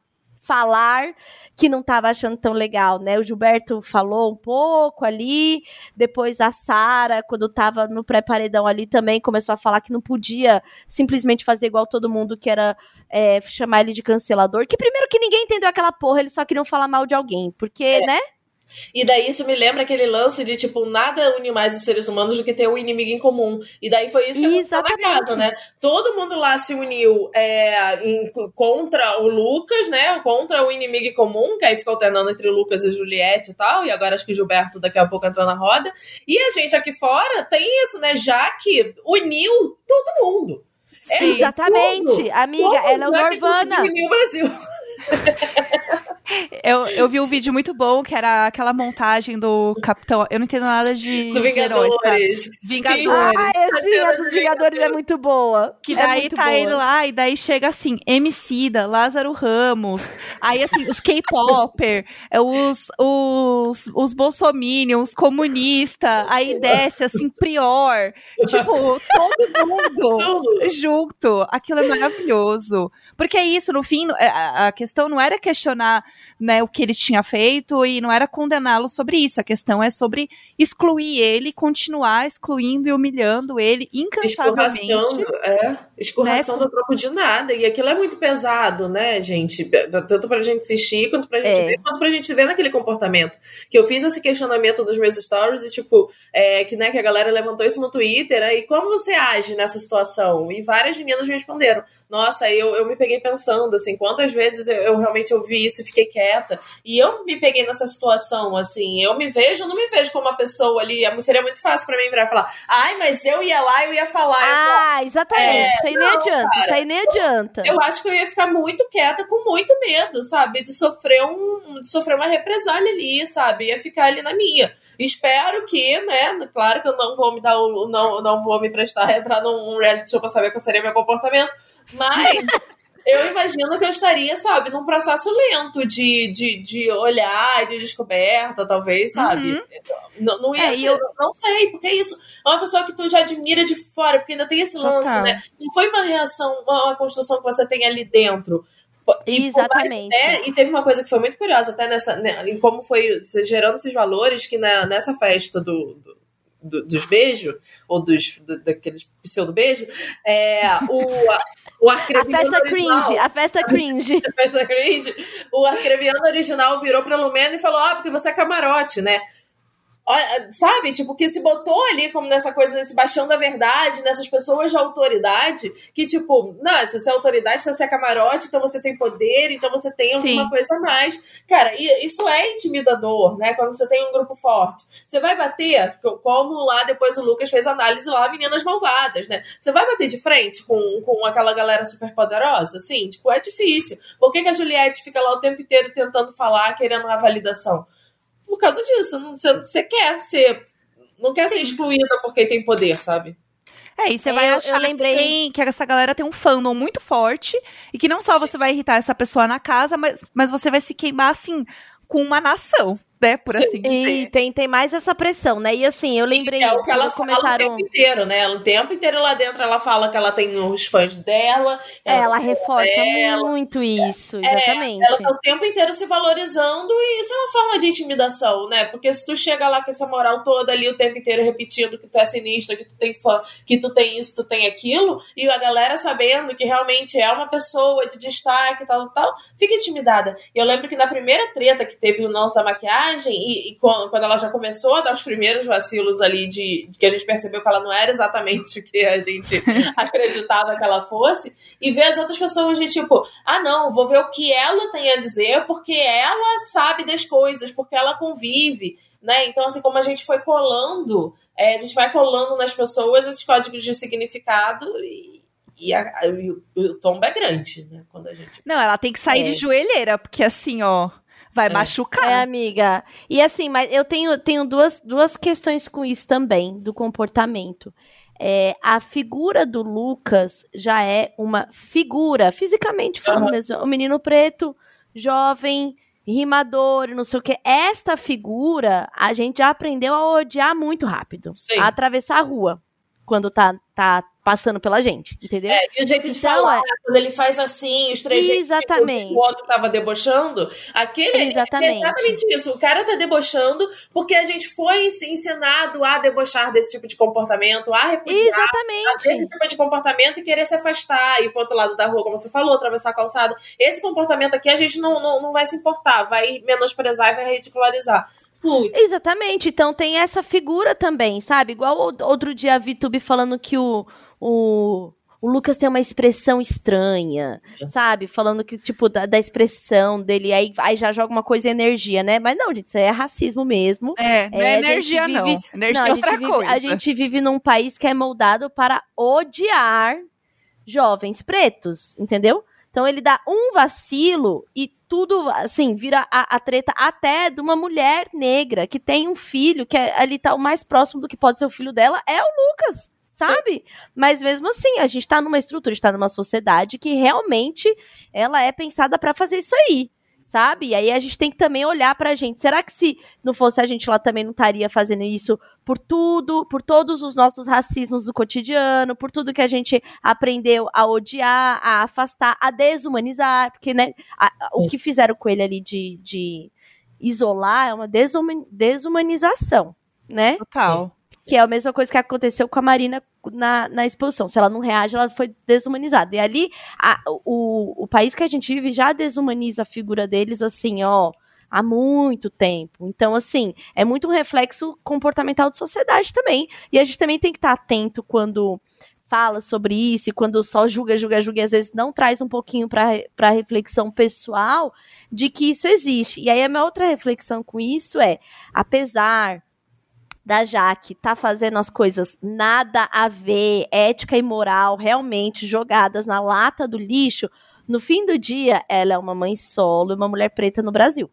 falar que não estava achando tão legal, né? O Gilberto falou um pouco ali, depois a Sara, quando estava no pré-paredão ali também, começou a falar que não podia simplesmente fazer igual todo mundo, que era é, chamar ele de cancelador. Que primeiro que ninguém entendeu aquela porra, eles só queriam falar mal de alguém, porque, é. né? E daí isso me lembra aquele lance de, tipo, nada une mais os seres humanos do que ter um inimigo em comum. E daí foi isso que aconteceu na casa, né? Todo mundo lá se uniu é, em, contra o Lucas, né? Contra o inimigo em comum, que aí ficou alternando entre o Lucas e Juliette e tal. E agora acho que Gilberto daqui a pouco entrou na roda. E a gente aqui fora tem isso, né? Já que uniu todo mundo. É exatamente. Amiga, ela é o Norvana. Uniu o Brasil. *laughs* Eu, eu vi um vídeo muito bom que era aquela montagem do Capitão. Eu não entendo nada de. Do Vingadores. De heróis, tá? Vingadores. Ah, é, sim, a dos Vingadores é muito boa. Que é daí tá boa. ele lá, e daí chega assim, Emicida, Lázaro Ramos. Aí, assim, os K-Popper, é, os, os, os bolsominions, comunista. Aí desce, assim, Prior. Tipo, todo mundo *laughs* junto. Aquilo é maravilhoso. Porque é isso, no fim, é, a questão não era questionar né, o que ele tinha feito e não era condená-lo sobre isso. A questão é sobre excluir ele, continuar excluindo e humilhando ele incansavelmente. Escorraçando, é. Escorraçando né? a troco de nada. E aquilo é muito pesado, né, gente? Tanto pra gente assistir, quanto pra gente é. ver, quanto pra gente ver naquele comportamento. Que eu fiz esse questionamento dos meus stories e, tipo, é, que, né, que a galera levantou isso no Twitter. Aí, como você age nessa situação? E várias meninas me responderam. Nossa, eu, eu me peguei pensando, assim, quantas vezes eu, eu realmente ouvi isso e fiquei quieta. E eu me peguei nessa situação, assim, eu me vejo, eu não me vejo como uma pessoa ali. Seria muito fácil para mim virar e falar, ai, mas eu ia lá, eu ia falar. Ah, eu, exatamente. É, isso aí não, nem adianta, cara, isso aí nem adianta. Eu acho que eu ia ficar muito quieta, com muito medo, sabe? De sofrer um. de sofrer uma represália ali, sabe? Ia ficar ali na minha. Espero que, né? Claro que eu não vou me dar o. não, não vou me prestar a entrar num reality show pra saber qual seria meu comportamento. Mas *laughs* eu imagino que eu estaria, sabe, num processo lento de, de, de olhar, de descoberta, talvez, sabe? Uhum. Não, não ia é, ser, eu... não sei, porque é isso. É uma pessoa que tu já admira de fora, porque ainda tem esse lance, Total. né? Não foi uma reação, uma construção que você tem ali dentro. E Exatamente. Mais, e teve uma coisa que foi muito curiosa, até nessa, né, em como foi gerando esses valores, que na, nessa festa do, do do, dos beijos, ou dos, do, daqueles pseudo-beijo, é, o, o arcrebiano A festa original, cringe, a festa cringe. a festa cringe. O arcrebiano original virou pra Lumena e falou, ah, porque você é camarote, né? Sabe, tipo, que se botou ali como nessa coisa, nesse baixão da verdade, nessas pessoas de autoridade, que tipo, não, se você é autoridade, se você é camarote, então você tem poder, então você tem alguma Sim. coisa a mais. Cara, isso é intimidador, né? Quando você tem um grupo forte. Você vai bater, como lá depois o Lucas fez análise lá, Meninas Malvadas, né? Você vai bater de frente com, com aquela galera super poderosa? Assim, tipo, é difícil. Por que, que a Juliette fica lá o tempo inteiro tentando falar, querendo uma validação? Por causa disso. Você, você quer ser. Não quer Sim. ser excluída porque tem poder, sabe? É, e você é, vai achar eu lembrei... que, tem, que essa galera tem um fandom muito forte e que não só Sim. você vai irritar essa pessoa na casa, mas, mas você vai se queimar assim com uma nação né? Por Sim. assim dizer. E tem, tem mais essa pressão, né? E assim, eu lembrei. é o que ela comentaram... fala o tempo inteiro, né? O tempo inteiro lá dentro ela fala que ela tem os fãs dela. Ela, ela reforça dela. muito isso, é, exatamente. ela tá o tempo inteiro se valorizando e isso é uma forma de intimidação, né? Porque se tu chega lá com essa moral toda ali o tempo inteiro repetindo que tu é sinistro, que tu tem fã, que tu tem isso, tu tem aquilo, e a galera sabendo que realmente é uma pessoa de destaque, tal, tal, fica intimidada. E eu lembro que na primeira treta que teve o nossa maquiagem, personagem, e, e, quando ela já começou a dar os primeiros vacilos ali de, de, que a gente percebeu que ela não era exatamente *laughs* o que a gente *laughs* acreditava que ela fosse, e ver as outras pessoas de tipo, ah, não, vou ver o que ela tem a dizer, porque ela sabe das coisas, porque ela convive. Né? Então, assim, como a gente foi colando, é, a gente vai colando nas pessoas esses códigos de significado e, e, a, e o, o tombo é grande, né? Quando a gente. Não, ela tem que sair é. de joelheira, porque assim, ó. Vai é. machucar. É, amiga. E assim, mas eu tenho, tenho duas, duas questões com isso também, do comportamento. É, a figura do Lucas já é uma figura, fisicamente falando uhum. mesmo. O menino preto, jovem, rimador, não sei o que. Esta figura, a gente já aprendeu a odiar muito rápido. Sim. A atravessar a rua. Quando tá, tá passando pela gente, entendeu? É, e o jeito de então, falar, é... quando ele faz assim, os três exatamente. o outro tava debochando, aquele exatamente. é exatamente isso. O cara tá debochando porque a gente foi ensinado a debochar desse tipo de comportamento, a repudiar exatamente. desse tipo de comportamento e querer se afastar, ir pro outro lado da rua, como você falou, atravessar a calçada. Esse comportamento aqui a gente não, não, não vai se importar, vai menosprezar e vai ridicularizar Putz. Exatamente. Então tem essa figura também, sabe? Igual outro dia a VTube falando que o, o o Lucas tem uma expressão estranha, sabe? Falando que, tipo, da, da, expressão dele, aí, aí já joga uma coisa energia, né? Mas não, gente, isso é racismo mesmo. É, não é, é energia, vive, não. Energia não, é outra vive, coisa. A gente vive num país que é moldado para odiar jovens pretos, entendeu? Então ele dá um vacilo e tudo, assim, vira a, a, treta até de uma mulher negra que tem um filho, que é, ali tá o mais próximo do que pode ser o filho dela, é o Lucas sabe? Sim. Mas mesmo assim, a gente tá numa estrutura, está numa sociedade que realmente ela é pensada para fazer isso aí. Sabe? E aí a gente tem que também olhar pra gente. Será que se não fosse a gente lá também não estaria fazendo isso por tudo, por todos os nossos racismos do cotidiano, por tudo que a gente aprendeu a odiar, a afastar, a desumanizar, porque né, a, a, o que fizeram com ele ali de, de isolar é uma desumanização, né? Total. Que é a mesma coisa que aconteceu com a Marina na, na exposição. Se ela não reage, ela foi desumanizada. E ali, a, o, o país que a gente vive já desumaniza a figura deles, assim, ó, há muito tempo. Então, assim, é muito um reflexo comportamental de sociedade também. E a gente também tem que estar atento quando fala sobre isso, e quando só julga, julga, julga, e às vezes não traz um pouquinho para reflexão pessoal de que isso existe. E aí a minha outra reflexão com isso é, apesar da Jaque tá fazendo as coisas nada a ver, ética e moral, realmente jogadas na lata do lixo, no fim do dia, ela é uma mãe solo e uma mulher preta no Brasil.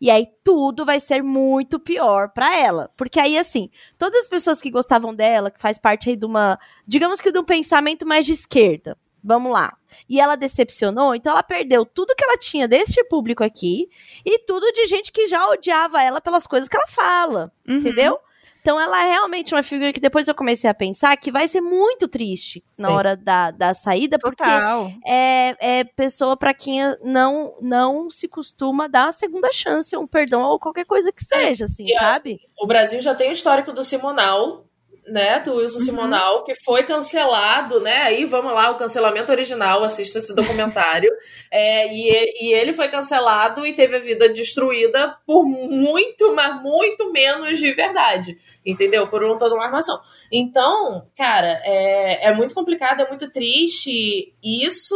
E aí tudo vai ser muito pior para ela. Porque aí, assim, todas as pessoas que gostavam dela, que faz parte aí de uma, digamos que de um pensamento mais de esquerda, vamos lá. E ela decepcionou, então ela perdeu tudo que ela tinha deste público aqui e tudo de gente que já odiava ela pelas coisas que ela fala, uhum. entendeu? Então ela é realmente uma figura que depois eu comecei a pensar que vai ser muito triste Sim. na hora da, da saída, Total. porque é, é pessoa para quem não, não se costuma dar a segunda chance, um perdão ou qualquer coisa que é, seja, assim, e sabe? Assim, o Brasil já tem o histórico do Simonal, né, do Wilson uhum. Simonal, que foi cancelado, né? Aí vamos lá, o cancelamento original, assista esse documentário. *laughs* é, e, e ele foi cancelado e teve a vida destruída por muito, mas muito menos de verdade. Entendeu? Por um, toda uma armação. Então, cara, é, é muito complicado, é muito triste. Isso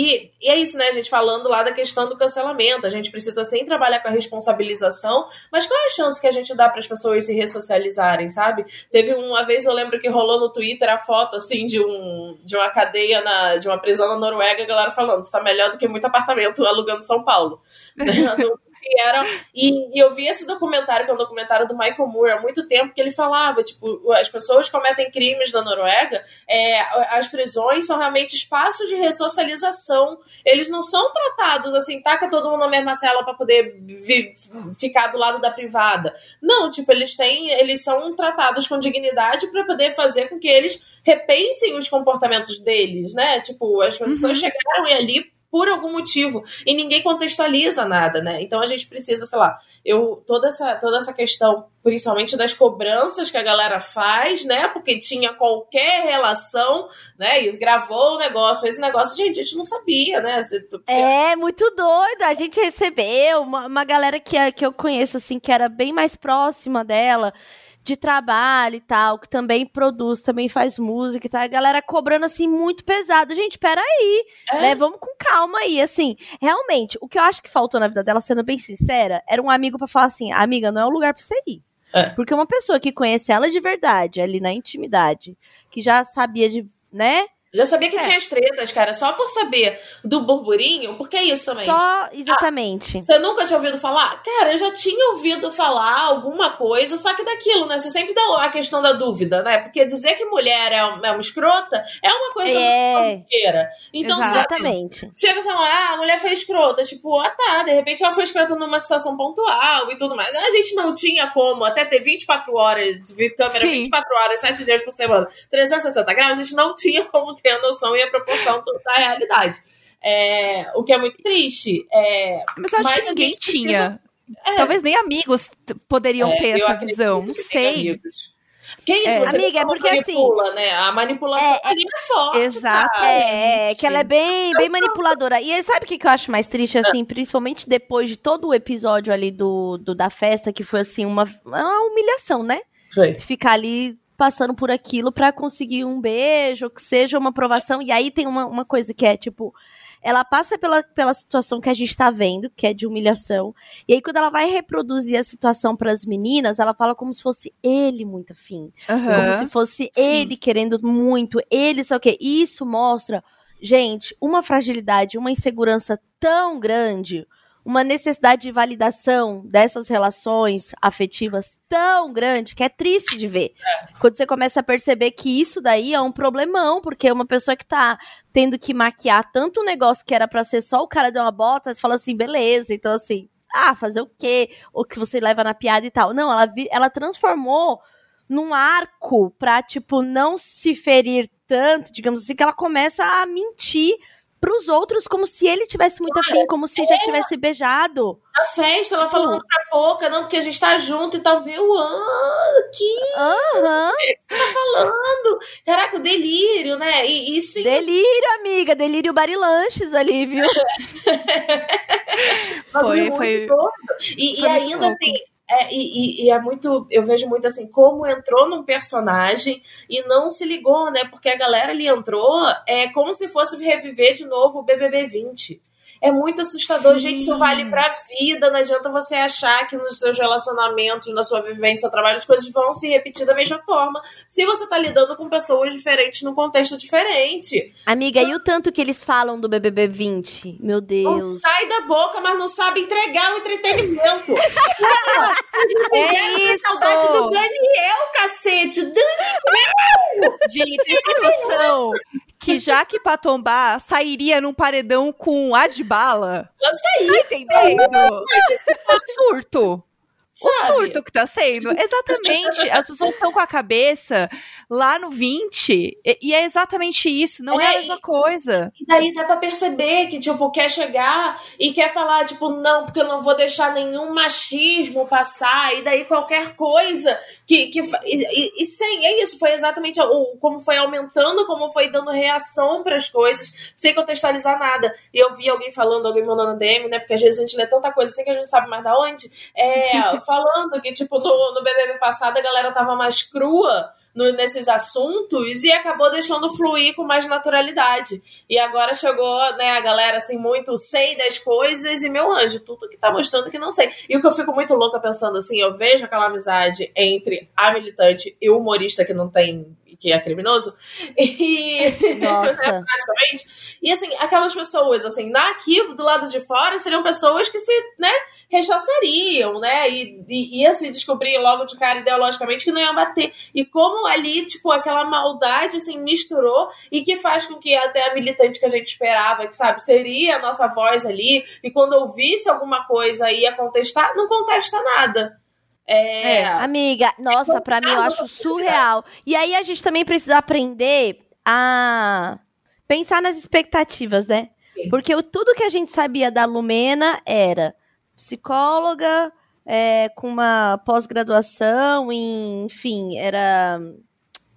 e, e, é isso, né, a gente falando lá da questão do cancelamento. A gente precisa sempre trabalhar com a responsabilização, mas qual é a chance que a gente dá para as pessoas se ressocializarem, sabe? Teve uma vez, eu lembro que rolou no Twitter a foto, assim, de, um, de uma cadeia, na, de uma prisão na Noruega, a galera falando, está melhor do que muito apartamento alugando São Paulo. *laughs* E, era, e, e, eu vi esse documentário, que é um documentário do Michael Moore, há muito tempo, que ele falava, tipo, as pessoas cometem crimes na Noruega, é, as prisões são realmente espaços de ressocialização. Eles não são tratados assim, taca todo mundo na mesma cela para poder vi, ficar do lado da privada. Não, tipo, eles têm, eles são tratados com dignidade para poder fazer com que eles repensem os comportamentos deles, né? Tipo, as pessoas uhum. chegaram ali por algum motivo e ninguém contextualiza nada, né? Então a gente precisa, sei lá, eu toda essa toda essa questão, principalmente das cobranças que a galera faz, né? Porque tinha qualquer relação, né? E gravou o negócio, fez o negócio, gente, a gente não sabia, né? Você, você... É muito doido. A gente recebeu uma, uma galera que, que eu conheço assim que era bem mais próxima dela de trabalho e tal, que também produz, também faz música e tal, a galera cobrando assim muito pesado. Gente, peraí, é. né? Vamos com calma aí, assim. Realmente, o que eu acho que faltou na vida dela, sendo bem sincera, era um amigo para falar assim: amiga, não é o lugar pra você ir. É. Porque uma pessoa que conhece ela de verdade, ali na intimidade, que já sabia de, né? Já sabia que é. tinha as tretas, cara, só por saber do burburinho, porque é isso também. Só, exatamente. Ah, você nunca tinha ouvido falar? Cara, eu já tinha ouvido falar alguma coisa, só que daquilo, né? Você sempre dá a questão da dúvida, né? Porque dizer que mulher é uma, é uma escrota é uma coisa é. muito Então, exatamente. Sabe, chega e fala, ah, a mulher foi escrota. Tipo, ah tá, de repente ela foi escrota numa situação pontual e tudo mais. A gente não tinha como até ter 24 horas, de câmera Sim. 24 horas, 7 dias por semana, 360 graus, a gente não tinha como ter a noção e a proporção da realidade. É, o que é muito triste. É, mas eu acho mas que ninguém tinha. É. Talvez nem amigos poderiam é, ter essa visão. Não sei. Que isso, É. Amiga, é porque manipula, né? A manipulação É, é- ali é forte. Exato. cara. É, que ela é bem, bem manipuladora. E sabe o que, que eu acho mais triste, assim, principalmente depois de todo o episódio ali do, do da festa, que foi, assim, uma, uma humilhação, né? Foi. Ficar ali passando por aquilo pra conseguir um beijo, que seja uma aprovação. E aí tem uma, uma coisa que é, tipo, ela passa pela, pela situação que a gente tá vendo, que é de humilhação. E aí, quando ela vai reproduzir a situação pras meninas, ela fala como se fosse ele muito afim. Como Aham. se fosse Sim. ele querendo muito, ele sei o quê. E isso mostra, gente, uma fragilidade, uma insegurança tão grande, uma necessidade de validação dessas relações afetivas tão grande que é triste de ver. Quando você começa a perceber que isso daí é um problemão, porque uma pessoa que tá tendo que maquiar tanto um negócio que era pra ser só o cara de uma bota, você fala assim, beleza, então assim, ah, fazer o quê? Ou que você leva na piada e tal. Não, ela, vi- ela transformou num arco pra, tipo, não se ferir tanto, digamos assim, que ela começa a mentir pros outros como se ele tivesse muito afim, como se já tivesse beijado. Na festa, ela Tipo- falando pra pouca, não, porque a gente tá junto e tal. Meu, ah, que Aham. falando? Caraca, o delírio, né? E, e sim, Delírio, amiga. Delírio barilanches ali, viu? *laughs* Foi, foi. doido. E, e foi ainda louco. assim, é, e, e- é muito. Eu vejo muito assim, como entrou num personagem e não se ligou, né? Porque a galera ali entrou é como se fosse reviver de novo o BBB 20. É muito assustador, Sim. gente. Isso vale pra vida. Não adianta você achar que nos seus relacionamentos, na sua vivência, no trabalho, as coisas vão se repetir da mesma forma. Se você tá lidando com pessoas diferentes num contexto diferente. Amiga, e o tanto que eles falam do BBB 20? Meu Não Deus. sai da boca, mas não sabe entregar o entretenimento. *laughs* É isso! Saudade do Daniel, cacete! Daniel! Gente, vocês têm noção que Jaque Patombá sairia num paredão com Adbala? Tá entendendo? O surto. O Sabe? surto que tá sendo. Exatamente. As pessoas estão com a cabeça lá no 20. E, e é exatamente isso. Não é, a É, mesma coisa. E daí dá pra perceber que, tipo, quer chegar e quer falar, tipo, não, porque eu não vou deixar nenhum machismo passar, e daí qualquer coisa que. que e, e- e sem, é isso, foi exatamente o, como foi aumentando, como foi dando reação pras coisas, sem contextualizar nada. E eu vi alguém falando, alguém mandando DM, né? Porque às vezes a gente lê tanta coisa assim que a gente sabe mais da onde. É, *laughs* falando que, tipo, no, no BBB passado a galera tava mais crua no- nesses assuntos e acabou deixando fluir com mais naturalidade. E agora chegou, né, a galera assim, muito sei das coisas e meu anjo, tudo que tá mostrando que não sei. E o que eu fico muito louca pensando assim, eu vejo aquela amizade entre a militante e o humorista que não tem, que é criminoso, e. *laughs* Nossa. praticamente. E assim, aquelas pessoas, assim, na aqui do lado de fora, seriam pessoas que se, né, rechaçariam, né? E, e ia se descobrir logo de cara ideologicamente que não iam bater. E como ali, tipo, aquela maldade, assim, misturou e que faz com que até a militante que a gente esperava, que sabe, seria a nossa voz ali, e quando ouvisse alguma coisa ia contestar, não contesta nada. É. Amiga, nossa, pra mim eu acho surreal. E aí a gente também precisa aprender a pensar nas expectativas, né? Sim. Porque o- tudo que a gente sabia da Lumena era psicóloga, é, com uma pós-graduação enfim, era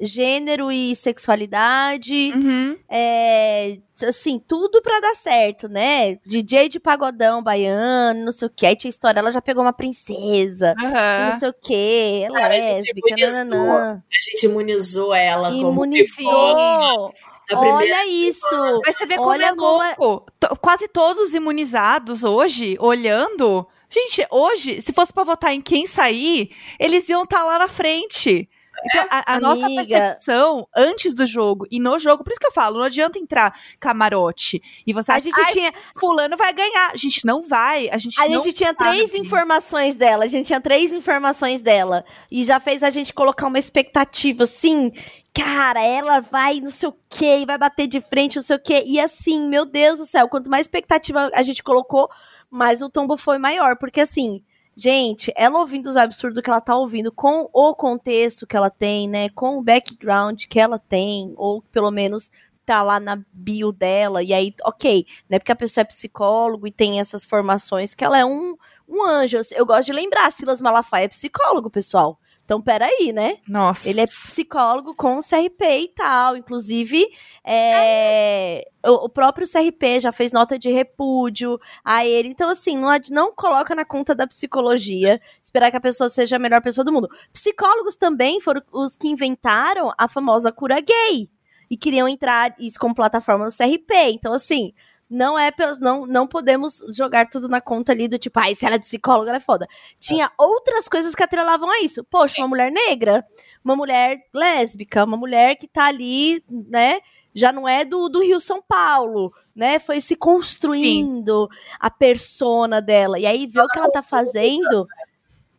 gênero e sexualidade. Uhum. É, assim, tudo pra dar certo, né? DJ de pagodão baiano, não sei o que. Aí tinha história, ela já pegou uma princesa, Aham. não sei o que, Cara, a gente lésbica, nananã. A gente imunizou ela como Imunizou. Olha isso. Mas você vê como Olha é como é- louco. To- Quase todos os imunizados hoje, olhando. Gente, hoje, se fosse pra votar em quem sair, eles iam estar lá na frente. Então, a, a nossa percepção antes do jogo e no jogo, por isso que eu falo, não adianta entrar camarote e você A acha, gente "Ai, tinha, fulano vai ganhar. A gente não vai, a gente a gente tinha três sabe. informações dela. A gente tinha três informações dela. E já fez a gente colocar uma expectativa assim. Cara, ela vai não sei o que, vai bater de frente, não sei o que. E assim, meu Deus do céu, quanto mais expectativa a gente colocou, mais o tombo foi maior. Porque assim, gente, ela ouvindo os absurdos que ela tá ouvindo, com o contexto que ela tem, né? Com o background que ela tem, ou pelo menos tá lá na bio dela, e aí, ok, né? Porque a pessoa é psicólogo e tem essas formações, que ela é um, um anjo. Eu, gosto de lembrar, Silas Malafaia é psicólogo, pessoal. Então, peraí, né? Nossa. Ele é psicólogo com CRP e tal. Inclusive, é, o, o próprio CRP já fez nota de repúdio a ele. Então, assim, não, não coloca na conta da psicologia esperar que a pessoa seja a melhor pessoa do mundo. Psicólogos também foram os que inventaram a famosa cura gay. E queriam entrar isso como plataforma no CRP. Então, assim, não é. Não, não podemos jogar tudo na conta ali do tipo, ai, se ela é psicóloga, ela é foda. Tinha outras coisas que atrelavam a isso. Poxa, uma mulher negra, uma mulher lésbica, uma mulher que tá ali, né? Já não é do, do Rio São Paulo, né? Foi se construindo a persona dela. E aí, ver o que ela tá fazendo.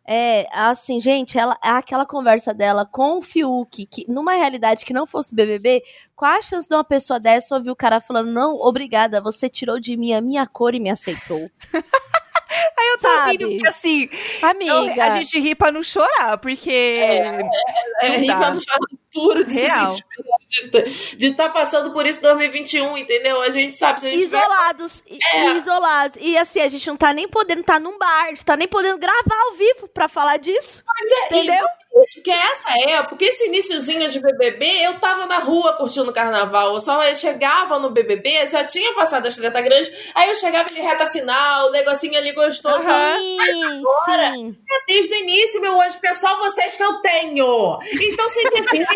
É, assim, gente, ela, aquela conversa dela com o Fiuk, que numa realidade que não fosse BBB, qual a chance de uma pessoa dessa ouvir o cara falando, não, obrigada, você tirou de mim a minha cor e me aceitou? *laughs* Aí eu tô sabe? rindo, porque assim, Amiga, eu- a gente ri pra não chorar, porque. É, Não rir dá. pra não chorar puro desespero de estar passando por isso em 2021, entendeu? A gente sabe, se a gente isolados, É. isolados. E assim, a gente não tá nem podendo estar num bar, a gente tá nem podendo gravar ao vivo pra falar disso. é, entendeu? Isso, porque essa época, esse iníciozinho de BBB, eu tava na rua curtindo o carnaval. Eu só chegava no BBB, já tinha passado as treta grandes, aí eu chegava em reta final, o negocinho ali gostoso. Aham. Sim, agora- sim. É Desde o início, meu anjo, pessoal, vocês que eu tenho. Então se *laughs* divirtam,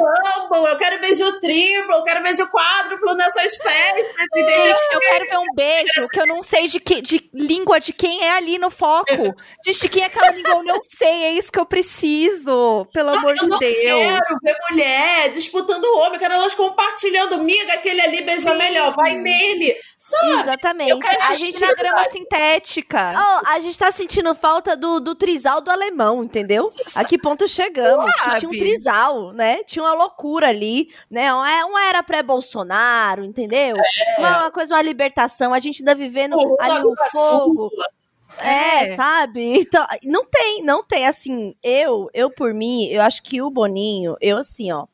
lambam. Eu quero beijo triplo, eu quero beijo quádruplo nessas festas? Gente, eu quero ver um beijo que eu não sei de, que, de língua de quem é ali no foco. Gente, de quem é aquela língua, eu não sei. É isso que eu preciso. Pelo amor eu de não Deus. quero ver mulher disputando homem, eu quero elas compartilhando. Miga, aquele ali beija melhor, vai nele. Sabe? Exatamente. Eu quero a gente na grama sintética. Oh, a gente tá sentindo falta do, do trisal do alemão, entendeu? A que ponto chegamos? Tinha um trisal, né? Tinha uma loucura ali, né? Uma, uma era pré-Bolsonaro, entendeu? Uma, uma coisa, uma libertação. A gente ainda vivendo O ali da fogo. É, É. sabe? Então, não tem, não tem, assim, eu, eu por mim, eu acho que o Boninho, eu assim, ó,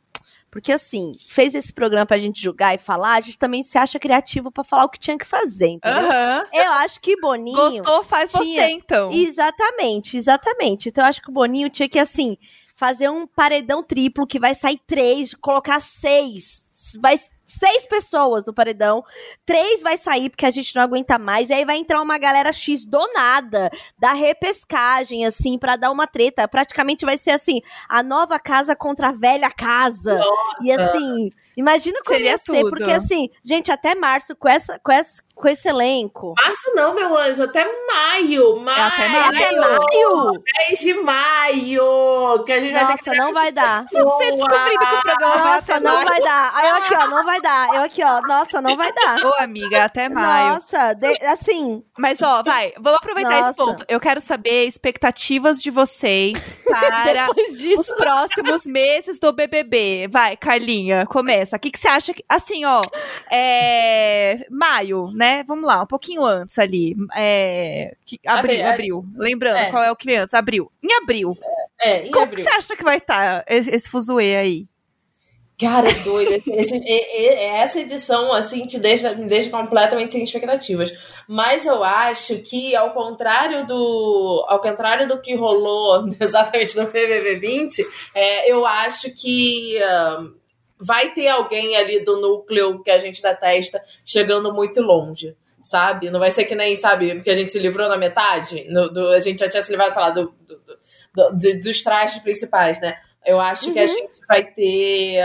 porque assim, fez esse programa pra gente julgar e falar, a gente também se acha criativo pra falar o que tinha que fazer, entendeu? Aham. Eu acho que Boninho... Gostou, faz tinha- você, então. Exatamente, exatamente. Então eu acho que o Boninho tinha que, assim, fazer um paredão triplo que vai sair três, colocar seis. Vai seis pessoas no paredão. Três vai sair porque a gente não aguenta mais. E aí vai entrar uma galera X do nada, da repescagem, assim, pra dar uma treta. Praticamente vai ser assim: a nova casa contra a velha casa. E assim. Imagina como Seria ia ser, tudo. porque assim, gente, até março, com, essa, com, essa, com esse elenco. Março não, meu anjo, até maio. Maio. até maio. Até maio? 10 de maio. Que a gente vai ter que Nossa, não vai dar. Você descobrindo que o programa vai Nossa, até não maio. vai dar. Aí eu aqui, ó, não vai dar. Eu aqui, ó, nossa, não vai dar. Ô, amiga, até maio. Nossa, de- assim, Mas, ó, vai, vamos aproveitar esse Nossa. ponto. Eu quero saber expectativas de vocês para *laughs* os próximos meses do BBB. Vai, Carlinha, começa. O que, que você acha que. Assim, ó. É, maio, né? Vamos lá, um pouquinho antes ali. É, que- abril, Abril, abril. Lembrando, É. qual é o que antes? Abril. Em abril. É, em Como que abril. você acha que vai estar esse, esse fuzuê aí? Cara, é doido. Esse- essa edição, assim, te deixa, me deixa completamente sem expectativas. Mas eu acho que, ao contrário do. Ao contrário do que rolou *laughs* exatamente no PVV 20, é, eu acho que. ah, vai ter alguém ali do núcleo que a gente detesta chegando muito longe. Sabe? Não vai ser que nem, sabe, porque a gente se livrou na metade. no- do- a gente já tinha se livrado, sei lá, do, do- do- dos trajes principais, né? Eu acho que a Uhum. gente vai ter,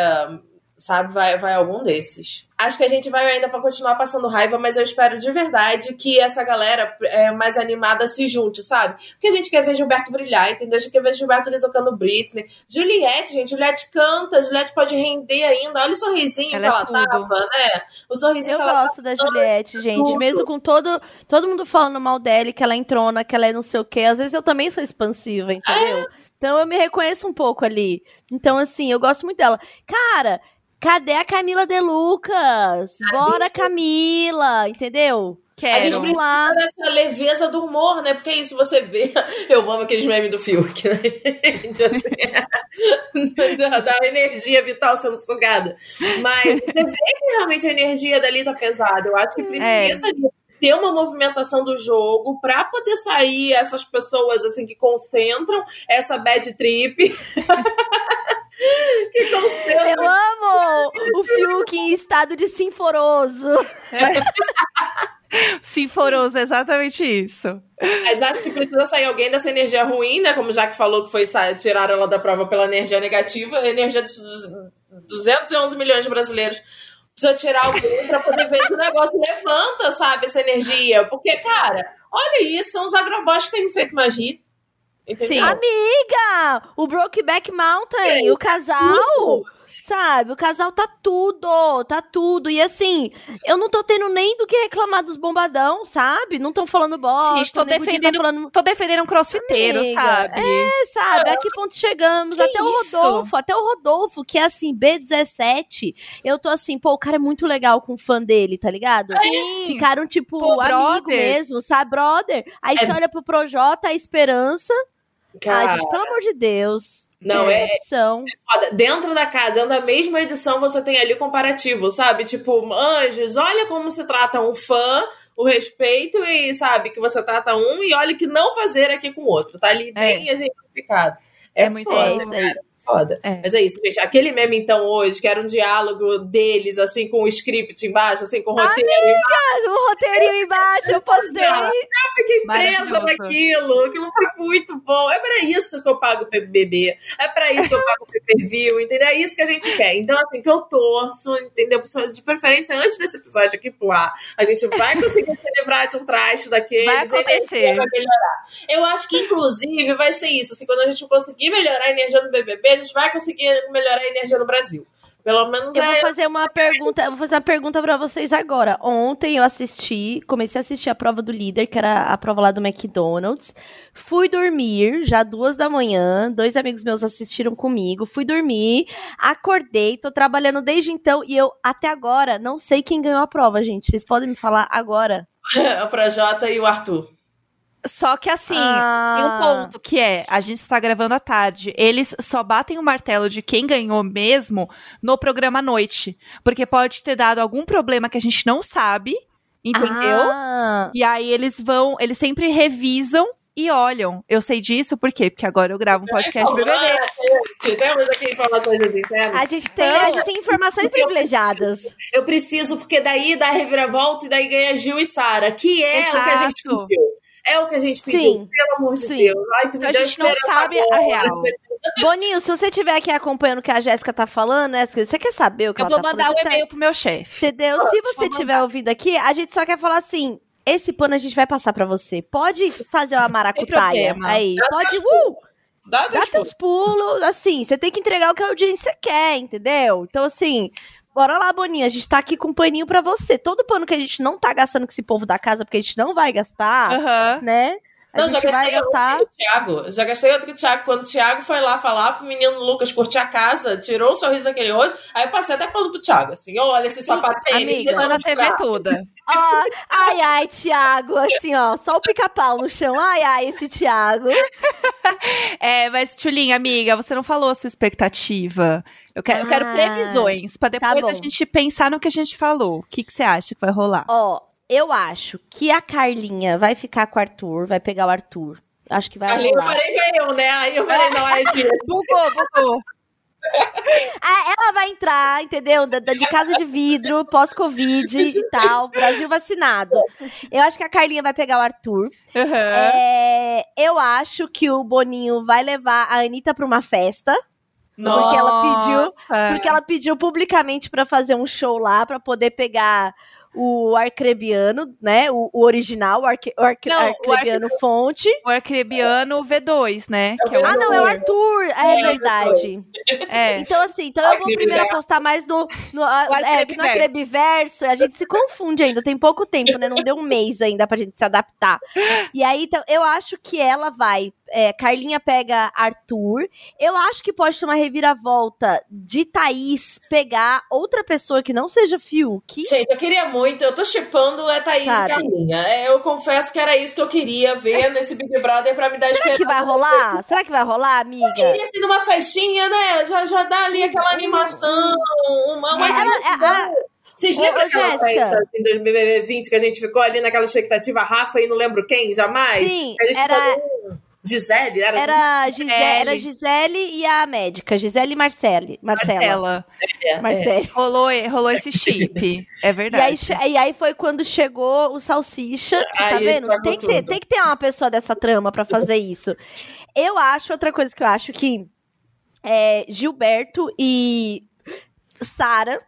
sabe, vai, vai algum desses. Acho que a gente vai ainda pra continuar passando raiva, mas eu espero de verdade que essa galera é, mais animada se junte, sabe? Porque a gente quer ver Gilberto brilhar, entendeu? A gente quer ver Gilberto tocando Britney. Juliette, gente, Juliette canta, Juliette pode render ainda. Olha o sorrisinho Ela que é ela tudo. tava, né? O sorrisinho Eu que ela gosto da Juliette, gente. tudo. Mesmo com todo, todo mundo falando mal dela, que ela é entrona, que ela é não sei o quê. Às vezes eu também sou expansiva, entendeu? Então eu me reconheço um pouco ali. Então, assim, eu gosto muito dela. Cara, cadê a Camila De Lucas? Bora, Camila, entendeu? Quero. A gente lá. precisa dessa leveza do humor, né? Porque é isso, você vê. *laughs* Eu amo aqueles memes do Fiuk, né, *laughs* gente? Assim, da, *laughs* da energia vital sendo sugada. Mas você vê que realmente a energia dali tá pesada. Eu acho que precisa É. de ter uma movimentação do jogo para poder sair essas pessoas assim que concentram essa bad trip. *laughs* que concentram. Eu amo o Fiuk em estado de sinforoso. *laughs* Sinforoso, exatamente isso. Mas acho que precisa sair alguém dessa energia ruim, né? Como já que falou que foi tirar ela da prova pela energia negativa, a energia dos 211 milhões de brasileiros precisa tirar alguém para poder ver se o negócio levanta, sabe, essa energia. Porque, cara, olha isso, são os agrobots que têm me feito rir. Entendeu? Sim. Amiga, o Brokeback Mountain, é, o casal. Tudo. Sabe, o casal tá tudo, tá tudo. E assim, eu não tô tendo nem do que reclamar dos bombadão, sabe? Não estão falando bosta. Gente, tô tá defendendo, tá falando... tô defendendo um crossfiteiro, Amiga, sabe? É, sabe? A que ponto chegamos? Que até isso? o Rodolfo, até o Rodolfo, que é assim, B17. Eu tô assim, pô, o cara é muito legal com o fã dele, tá ligado? Sim. Ficaram, tipo, pô, amigo brothers. mesmo, sabe? Brother. Aí é... você olha pro Projota, a esperança. Cara... Ai, gente, pelo amor de Deus. Não, é, é, Dentro da casa, na mesma edição, você tem ali comparativo, sabe? Tipo, anjos, olha como se trata um fã, o respeito e, sabe, que você trata um e olha que não fazer aqui com o outro. Tá ali é. bem é. exemplificado. É, é muito foda, é foda. É. Mas é isso, gente. Aquele meme, então, hoje, que era um diálogo deles, assim, com o script embaixo, assim, com o roteiro Amigas, embaixo. o roteirinho embaixo, eu postei. Eu fiquei presa naquilo. Aquilo foi muito bom. É pra isso que eu pago o PBB. É pra isso que eu pago o PPV, entendeu? É isso que a gente quer. Então, assim, que eu torço, entendeu? De preferência, antes desse episódio aqui pro ar, a gente vai conseguir *laughs* se livrar de um traste daqueles. Vai acontecer. Vai melhorar. Eu acho que, inclusive, vai ser isso. Assim, quando a gente conseguir melhorar a energia do BBB, gente vai conseguir melhorar a energia no Brasil. Pelo menos eu é... vou fazer uma pergunta, eu vou fazer uma pergunta para vocês agora. Ontem eu assisti, comecei a assistir a prova do líder, que era a prova lá do McDonald's. Fui dormir, já duas da manhã. Dois amigos meus assistiram comigo. Fui dormir, acordei, tô trabalhando desde então e eu até agora não sei quem ganhou a prova, gente. Vocês podem me falar agora? *laughs* o Projota e o Arthur. Só que assim, ah. tem um ah. ponto que é, a gente está gravando à tarde. Eles só batem o martelo de quem ganhou mesmo no programa à noite. Porque pode ter dado algum problema que a gente não sabe, entendeu? Ah. E aí eles vão, eles sempre revisam e olham. Eu sei disso por quê? Porque agora eu gravo um podcast BBB. Temos aqui informações internas. A gente tem, a gente tem informações privilegiadas. Eu preciso, porque daí dá reviravolta e daí ganha Gil e Sara, que é Exato. o que a gente pediu. É o que a gente pediu, Sim. pelo amor de Sim. Deus. Ai, então a gente não sabe a real. *laughs* Boninho, se você estiver aqui acompanhando o que a Jéssica tá falando, né? Você quer saber o que eu ela tá falando? Eu vou mandar um e-mail pro meu chefe. Entendeu? Se você estiver ouvindo aqui, a gente só quer falar assim, esse pano a gente vai passar pra você. Pode fazer uma maracutaia aí. Dá pode, uh! Dá, dá teus pulos, assim, você tem que entregar o que a audiência quer, entendeu? Então, assim, Bora lá, Boninha, a gente tá aqui com um paninho pra você. Todo pano que a gente não tá gastando com esse povo da casa, porque a gente não vai gastar, uhum. né? Não, já gastei gastar... outro Thiago. Já gastei outro Thiago. Quando o Thiago foi lá falar pro menino Lucas curtir a casa, tirou o um sorriso daquele olho, aí eu passei até pano pro Thiago, assim, olha esse sapatênis. Amiga, na TV toda. oh, ai, ai, Thiago, assim, ó, só o pica-pau no chão. Ai, ai, esse Thiago. *laughs* é, mas, Tchulinha, amiga, você não falou a sua expectativa. Eu quero, ah, eu quero ah, previsões, pra tá depois tá a gente pensar no que a gente falou. O que, que você acha que vai rolar? Ó, eu acho que a Carlinha vai ficar com o Arthur, vai pegar o Arthur. Acho que vai Ali rolar. eu falei que eu, né? Aí eu falei, não, é de... *laughs* bugou, bugou. Ah, ela vai entrar, entendeu? De casa de vidro, pós-Covid e tal, Brasil vacinado. Eu acho que a Carlinha vai pegar o Arthur. Uhum. É, eu acho que o Boninho vai levar a Anitta pra uma festa. Nossa. Porque ela pediu, porque ela pediu publicamente para fazer um show lá para poder pegar o Arcrebiano, né? O, o original, o, arque, o, arque, não, Arcrebiano o fonte. O Arcrebiano V2, né? É é ah, não, é o Arthur. É, é verdade. É. Então, assim, então eu vou primeiro apostar mais no, no, é, no Arcrebiverso. A gente se confunde ainda, tem pouco tempo, né? Não deu um mês ainda pra gente se adaptar. E aí, então, eu acho que ela vai é, Carlinha pega Arthur. Eu acho que pode ter uma reviravolta de Thaís pegar outra pessoa que não seja Fiuk. Gente, eu queria muito. Eu tô chipando é Thaís Sabe? e Carlinha. É, eu confesso que era isso que eu queria ver *laughs* nesse Big Brother pra me dar Será esperança. Será que vai rolar? Será que vai rolar, amiga? Eu queria ser numa festinha, né? Já, já dá ali aquela animação. Uma, uma é, ela, Vocês lembram ô, aquela festa em 2020 que a gente ficou ali naquela expectativa, Rafa e não lembro quem, jamais? Sim, a gente era- ficou, "Hum, Gisele? Era, Era Gisele, era Gisele. E a médica. Gisele e Marcele. Marcela. Marcela. É, é. Marcele. Rolou, rolou esse chip. É E verdade. aí, che- e aí foi quando chegou o Salsicha, tá Aí vendo? Tem que, ter, tem que ter uma pessoa dessa trama pra fazer isso. Eu acho, outra coisa que eu acho que é, Gilberto e Sara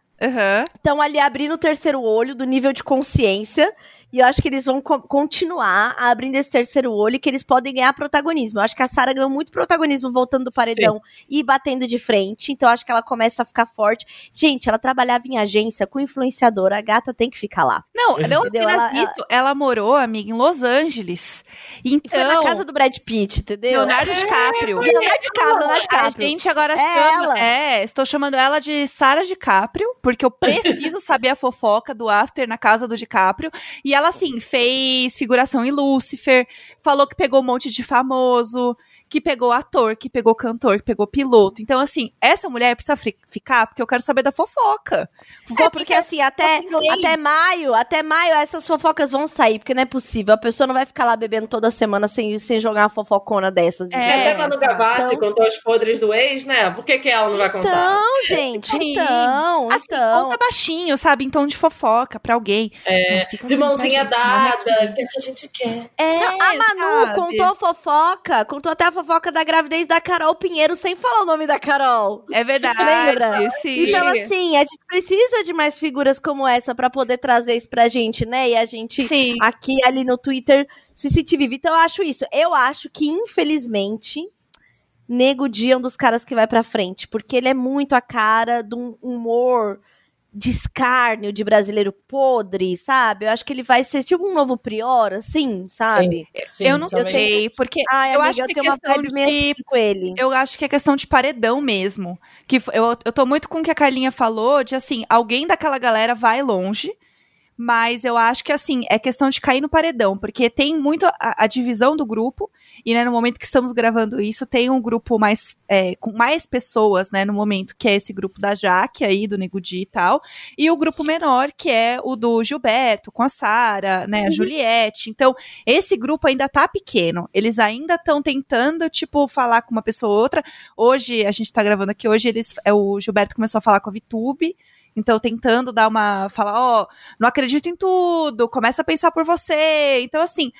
estão ali abrindo o terceiro olho do nível de consciência. E eu acho que eles vão co- continuar abrindo esse terceiro olho e que eles podem ganhar protagonismo. Eu acho que a Sarah ganhou muito protagonismo voltando do paredão e batendo de frente. Então eu acho que ela começa a ficar forte. Gente, ela trabalhava em agência com influenciadora. A gata tem que ficar lá. Não, não Entendeu? apenas Ela- isso. Ela morou, amiga, em Los Angeles. E foi na Então, casa do Brad Pitt, entendeu? Leonardo DiCaprio. Leonardo DiCaprio, Leonardo A gente agora É chama. ela. É, estou chamando ela de Sara DiCaprio, porque eu *laughs* preciso saber a fofoca do after na casa do DiCaprio. E ela, assim, fez figuração em Lucifer, falou que pegou um monte de famoso, que pegou ator, que pegou cantor, que pegou piloto. Então, assim, essa mulher precisa fi- ficar, porque eu quero saber da fofoca. É Fofoca porque assim, até, até maio, até maio essas fofocas vão sair, porque não é possível. A pessoa não vai ficar lá bebendo toda semana sem, sem jogar uma fofocona dessas. É? Até Manu Gavassi Então- contou os podres do ex, né? Por que, que ela não vai contar? Então, gente, Sim. então, Assim, então. conta baixinho, sabe? Em tom de fofoca pra alguém. É, de mãozinha tá, gente? Não é dada, que é o que a gente quer. É, Não, a Manu sabe? contou fofoca, contou até a fofoca da gravidez da Carol Pinheiro sem falar o nome da Carol. É verdade. Lembra? Sim. Então, assim, a gente precisa de mais figuras como essa pra poder trazer isso pra gente, né? E a gente Sim. aqui ali no Twitter se sentir vivo. Então eu acho isso. Eu acho que, infelizmente, Nego Di é um dos caras que vai pra frente, porque ele é muito a cara de um humor de escárnio de brasileiro podre, sabe? Eu acho que ele vai ser tipo um novo Prior, assim, sabe? Sim, eu não também. sei, porque Ai, eu amiga, acho eu que é tenho uma questão vibe meio de assim com ele. Eu acho que é questão de paredão mesmo. Que eu, eu tô muito com o que a Carlinha falou, de assim, alguém daquela galera vai longe, mas eu acho que assim, é questão de cair no paredão, porque tem muito a, a divisão do grupo, e né, no momento que estamos gravando isso, tem um grupo mais é, com mais pessoas, né, no momento, que é esse grupo da Jaque aí, do Nego Di e tal, e o grupo menor, que é o do Gilberto, com a Sara, né, a Juliette. Então, esse grupo ainda tá pequeno. Eles ainda estão tentando, tipo, falar com uma pessoa ou outra. Hoje, a gente tá gravando aqui, hoje eles, é, o Gilberto começou a falar com a Vitube. Então, tentando dar uma. Falar, ó, não acredito em tudo, começa a pensar por você. Então, assim,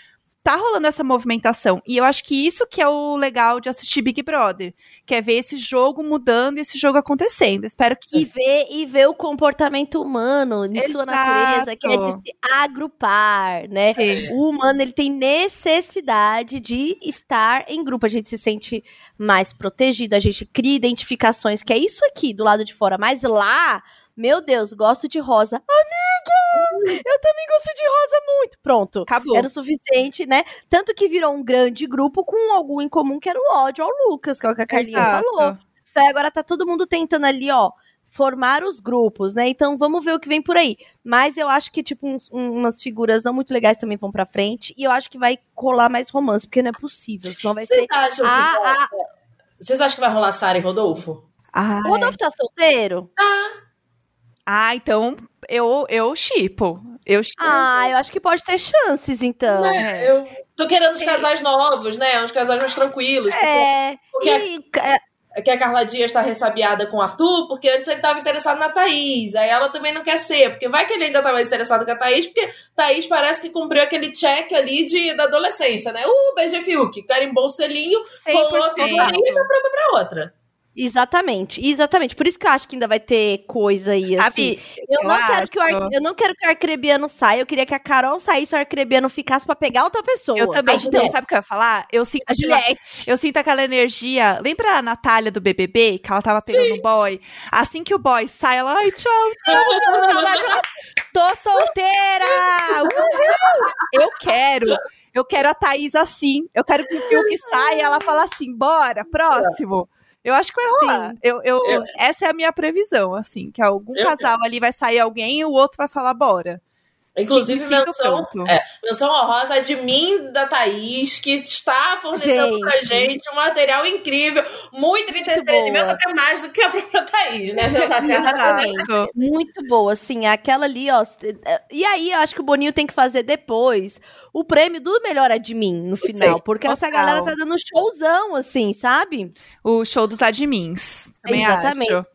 tá rolando essa movimentação. E eu acho que isso que é o legal de assistir Big Brother. Que é ver esse jogo mudando e esse jogo acontecendo. Espero que. E ver, e ver o comportamento humano em sua Exato. natureza, que é de se agrupar, né? Sim. O humano ele tem necessidade de estar em grupo. A gente se sente mais protegido, a gente cria identificações, que é isso aqui do lado de fora. Mas lá, meu Deus, gosto de rosa. Amiga! Eu também gosto de rosa muito. Pronto. Acabou. Era o suficiente, né? Tanto que virou um grande grupo com algo em comum, que era o ódio ao Lucas, que é o que a Carlinha Exato. falou. Então agora tá todo mundo tentando ali, ó, formar os grupos, né? Então vamos ver o que vem por aí. Mas eu acho que, tipo, uns- um- umas figuras não muito legais também vão pra frente. E eu acho que vai colar mais romance, porque não é possível. Senão vai Vocês ser. acham, que Ah, vai- Vocês acham que vai rolar Sara e Rodolfo? Ah, O Rodolfo tá solteiro? ah, então eu, eu chipo. Eu chipo. Ah, eu acho que pode ter chances, então. Né? Eu tô querendo os casais novos, né? Uns casais mais tranquilos. É. Porque- E, é, que a Carla Dias tá ressabiada com o Arthur, porque antes ele tava interessado na Thaís. Aí ela também não quer ser, porque vai que ele ainda tá mais interessado com a Thaís, porque Thaís parece que cumpriu aquele check ali de, da adolescência, né? Uh, BG Fiuk, carimbou o selinho, rolou a 100%. figurinha e tá pronta pra outra. Exatamente, exatamente. Por isso que eu acho que ainda vai ter coisa aí, assim. Sabe? Eu, não quero que o. Ar- eu não quero que o Arcrebiano saia, eu queria que a Carol saísse e o Arcrebiano ficasse pra pegar outra pessoa. Eu também. Então, sabe o que eu ia falar? Eu sinto, A aquela- Juliette. eu sinto aquela energia. Lembra a Natália do BBB? Que ela tava pegando o boy? Assim que o boy sai, ela, ai, tchau, tchau, Tô solteira! Uhul! Eu quero. Eu quero a Thaís assim. Eu quero que o Fiuk saia e ela fala assim: bora, próximo. Eu acho que vai rolar. Eu, eu, Eu- Essa é a minha previsão, assim, que algum Eu- casal ali vai sair alguém e o outro vai falar, bora. Inclusive, menção, é, menção honrosa de mim, da Thaís, que está fornecendo gente. pra gente um material incrível, muito, muito entretenimento, boa. até mais do que a própria Thaís, né? *laughs* Exatamente. muito boa, assim, aquela ali, ó. E aí, eu acho que o Boninho tem que fazer depois o prêmio do melhor admin no final, porque total. essa galera tá dando showzão, assim, sabe? O show dos admins. Exatamente. Acho.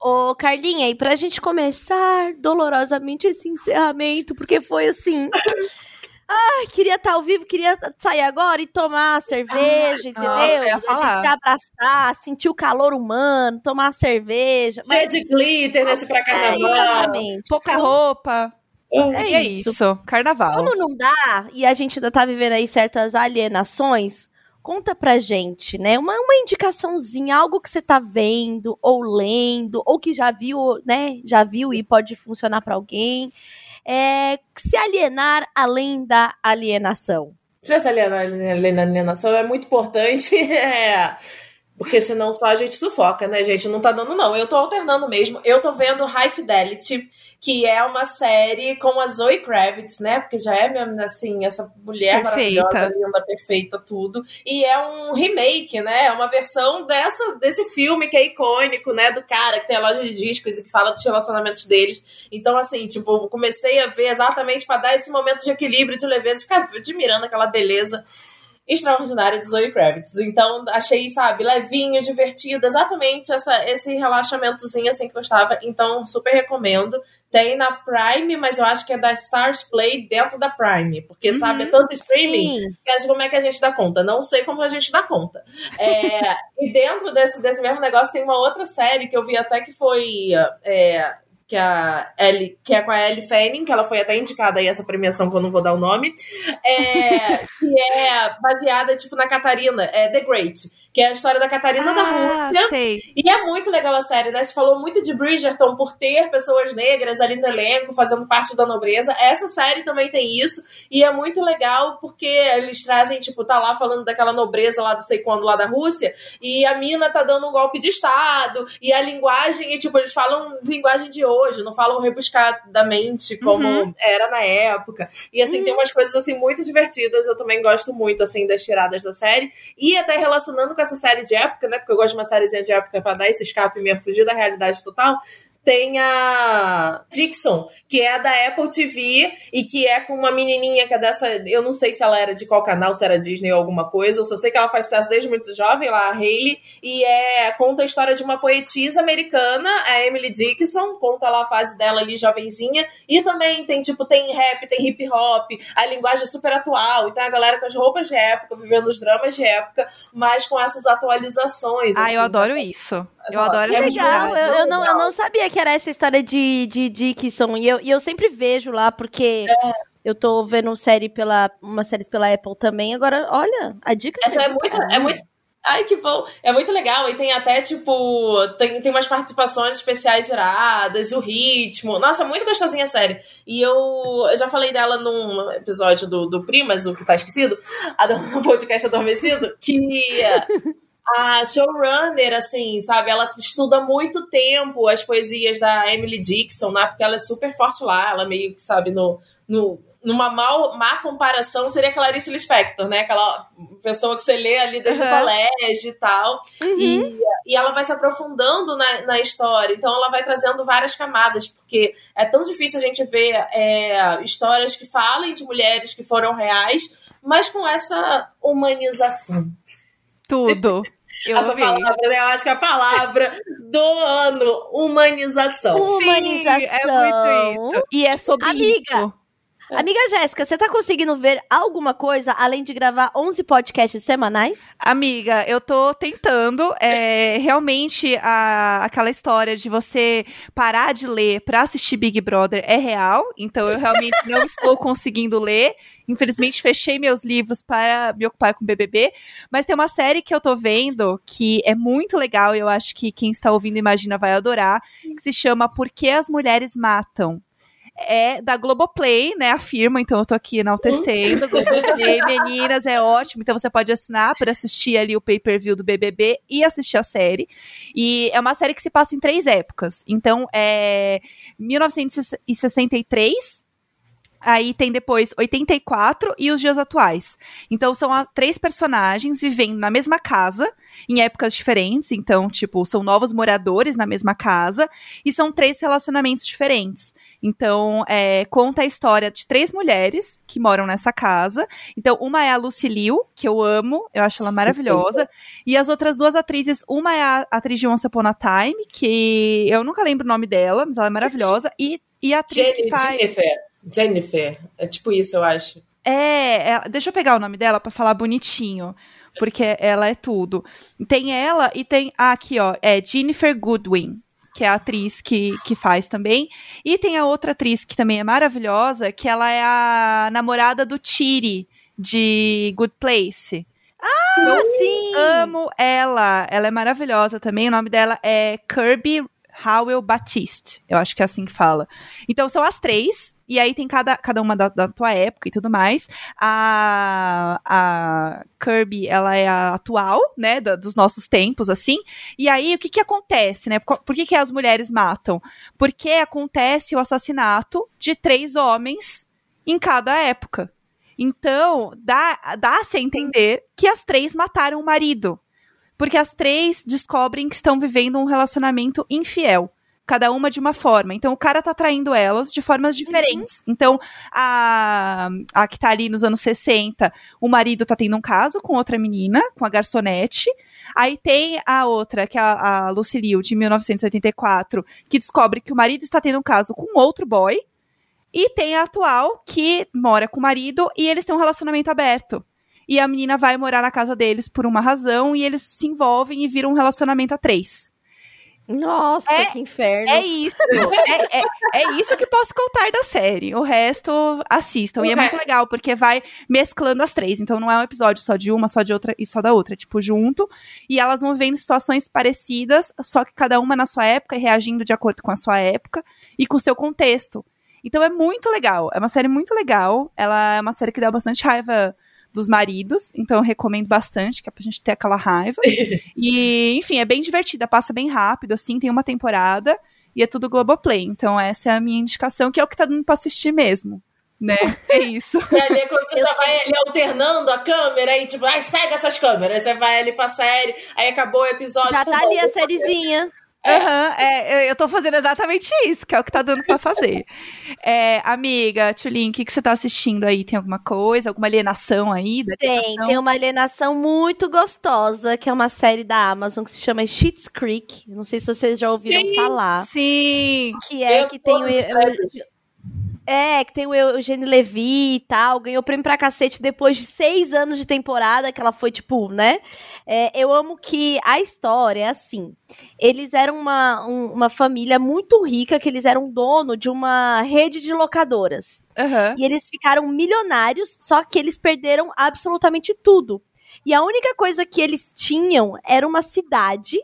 Ô, Carlinha, e pra gente começar dolorosamente esse encerramento, porque foi assim. *coughs* Ai, queria estar tá ao vivo, queria sair agora e tomar cerveja, entendeu? Nossa, a gente se abraçar, sentir o calor humano, tomar cerveja. Cheio mas... de glitter nesse pra carnaval. É, exatamente. Pouca roupa. É, é isso. isso. Carnaval. Como não dá, e a gente ainda tá vivendo aí certas alienações, Conta pra gente, né? Uma, uma indicaçãozinha, algo que você tá vendo, ou lendo, ou que já viu, né? Já viu e pode funcionar para alguém. É, se alienar além da alienação. Se alienar além da alienação é muito importante. *laughs* É. Porque senão só a gente sufoca, né, gente? Não tá dando, não. Eu tô alternando mesmo. Eu tô vendo High Fidelity que é uma série com a Zoe Kravitz, né? Porque já é mesmo assim, essa mulher perfeita. maravilhosa, linda, perfeita, tudo. E é um remake, né? É uma versão dessa, desse filme que é icônico, né? Do cara que tem a loja de discos e que fala dos relacionamentos deles. Então, assim, tipo, comecei a ver exatamente para dar esse momento de equilíbrio, de leveza, ficar admirando aquela beleza extraordinária de Zoe Kravitz. Então, achei, sabe, levinho, divertido, exatamente essa, esse relaxamentozinho assim que eu estava. Então, super recomendo. Tem na Prime, mas eu acho que é da Stars Play dentro da Prime. Porque, uhum, sabe, é tanto streaming sim. que acho como é que a gente dá conta. Não sei como a gente dá conta. É, e dentro desse, desse mesmo negócio tem uma outra série que eu vi até que foi. É, que, a Ellie, que é com a Ellie Fanning, que ela foi até indicada aí essa premiação, que eu não vou dar o nome, é, que é baseada, tipo, na Catarina, é The Great que é a história da Catarina ah, da Rússia. Sei. E é muito legal a série, né? Se falou muito de Bridgerton por ter pessoas negras ali no elenco, fazendo parte da nobreza. Essa série também tem isso. E é muito legal porque eles trazem, tipo, tá lá falando daquela nobreza lá do sei quando, lá da Rússia, e a mina tá dando um golpe de Estado, e a linguagem, e, tipo, eles falam linguagem de hoje, não falam rebuscadamente como uhum. era na época. E, assim, uhum. tem umas coisas, assim, muito divertidas. Eu também gosto muito, assim, das tiradas da série. E até relacionando com essa série de época, né? Porque eu gosto de uma sériezinha de época para dar esse escape mesmo, fugir da realidade total tem a Dixon, que é da Apple TV e que é com uma menininha que é dessa. Eu não sei se ela era de qual canal, se era Disney ou alguma coisa, eu só sei que ela faz sucesso desde muito jovem, lá, a Hayley, e é, conta a história de uma poetisa americana, a Emily Dickinson, conta lá a fase dela ali, jovenzinha, e também tem, tipo, tem rap, tem hip hop, a linguagem é super atual, então a galera com as roupas de época, vivendo os dramas de época, mas com essas atualizações. Ah, assim, eu adoro isso. Eu adoro essa legal. Eu, eu, não, eu não sabia que era essa história de, de Dickinson. E eu, e eu sempre vejo lá, porque. É. Eu tô vendo série pela, uma série pela Apple também. Agora, olha, a dica. Essa é muito, é muito, Ai, que bom. É muito legal. E tem até, tipo, tem, tem umas participações especiais iradas, o ritmo. Nossa, muito gostosinha a série. E eu, eu já falei dela num episódio do, do Primas, o que tá esquecido, *laughs* a do podcast Adormecido, que a showrunner, assim, sabe? Ela estuda muito tempo as poesias da Emily Dixon, né? Porque ela é super forte lá, ela meio que, sabe, no, no, numa mal, má comparação seria Clarice Lispector, né? Aquela pessoa que você lê ali desde uhum. o colégio e tal. Uhum. E, e ela vai se aprofundando na, na história. Então ela vai trazendo várias camadas, porque é tão difícil a gente ver é, histórias que falem de mulheres que foram reais, mas com essa humanização. Tudo. Eu Essa ouvi. palavra, né? eu acho que é a palavra do ano, humanização. Humanização. Sim, é muito isso. E é sobre Amiga, isso. Amiga Jéssica, você tá conseguindo ver alguma coisa além de gravar 11 podcasts semanais? Amiga, eu tô tentando. É, realmente, a, aquela história de você parar de ler pra assistir Big Brother é real. Então, eu realmente não *laughs* estou conseguindo ler. Infelizmente, fechei meus livros para me ocupar com BBB. Mas tem uma série que eu tô vendo que é muito legal. E eu acho que quem está ouvindo Imagina vai adorar. Que se chama Por que as Mulheres Matam é da Globoplay, né? A firma, então eu tô aqui enaltecendo. Globoplay, *laughs* meninas, é ótimo. Então você pode assinar para assistir ali o pay-per-view do BBB e assistir a série. E é uma série que se passa em três épocas. Então é 1963 Aí tem depois 84 e os dias atuais. Então são as três personagens vivendo na mesma casa, em épocas diferentes. Então, tipo, são novos moradores na mesma casa. E são três relacionamentos diferentes. Então, é, conta a história de três mulheres que moram nessa casa. Então, uma é a Lucy Liu, que eu amo, eu acho ela maravilhosa. E as outras duas atrizes, uma é a atriz de Once Upon a Time, que eu nunca lembro o nome dela, mas ela é maravilhosa. E, e a atriz Jenny, que faz. Jennifer. Jennifer. É tipo isso, eu acho. É, é, deixa eu pegar o nome dela pra falar bonitinho. Porque ela é tudo. Tem ela e tem. Ah, aqui, ó. É Jennifer Goodwin, que é a atriz que, que faz também. E tem a outra atriz que também é maravilhosa, que ela é a namorada do Tiri, de Good Place. Ah, sim! Amo ela. Ela é maravilhosa também. O nome dela é Kirby Howell Batiste. Eu acho que é assim que fala. Então são as três. E aí tem cada, cada uma da, da tua época e tudo mais. A, a Kirby, ela é a atual, né? da- dos nossos tempos, assim. E aí, o que que acontece, né? Por, por que que as mulheres matam? Porque acontece o assassinato de três homens em cada época. Então, dá- dá-se a entender que as três mataram o marido. Porque as três descobrem que estão vivendo um relacionamento infiel. Cada uma de uma forma. Então, o cara tá traindo elas de formas diferentes. Então, a, a que tá ali nos anos 60, o marido tá tendo um caso com outra menina, com a garçonete. Aí tem a outra, que é a, a Lucy Liu, de 1984, que descobre que o marido está tendo um caso com outro boy. E tem a atual, que mora com o marido e eles têm um relacionamento aberto. E a menina vai morar na casa deles por uma razão e eles se envolvem e viram um relacionamento a três. Nossa, É- que inferno. É isso. é, é, é isso que posso contar da série. O resto, assistam. E é muito legal, porque vai mesclando as três. Então não é um episódio só de uma, só de outra e só da outra. É, tipo, junto. E elas vão vendo situações parecidas, só que cada uma na sua época e reagindo de acordo com a sua época e com o seu contexto. Então é muito legal. É uma série muito legal. Ela é uma série que dá bastante raiva dos maridos, então eu recomendo bastante, que é pra gente ter aquela raiva. *laughs* E, enfim, é bem divertida, passa bem rápido, assim, tem uma temporada e é tudo Globoplay. Então essa é a minha indicação, que é o que tá dando pra assistir mesmo. Né? *laughs* É isso. E ali é quando você já vai ali alternando a câmera e tipo, ai, segue essas câmeras. Você vai ali pra série, aí acabou o episódio. Já tá tá bom, ali a vou- sériezinha. Aham, é, eu- eu tô fazendo exatamente isso, que é o que tá dando pra fazer. É, amiga, Tulin, o que, que você tá assistindo aí? Tem alguma coisa? Alguma alienação aí? da Tem, tem uma alienação muito gostosa, que é uma série da Amazon que se chama Schitt's Creek. Não sei se vocês já ouviram Sim. falar. Sim. Que é Eu que tem o- É, que tem o Eugênio Levi e tal, ganhou prêmio pra cacete depois de seis anos de temporada, que ela foi, tipo, né? É, eu amo que a história é assim. Eles eram uma, um- uma família muito rica, que eles eram dono de uma rede de locadoras. Aham. E eles ficaram milionários, só que eles perderam absolutamente tudo. E a única coisa que eles tinham era uma cidade,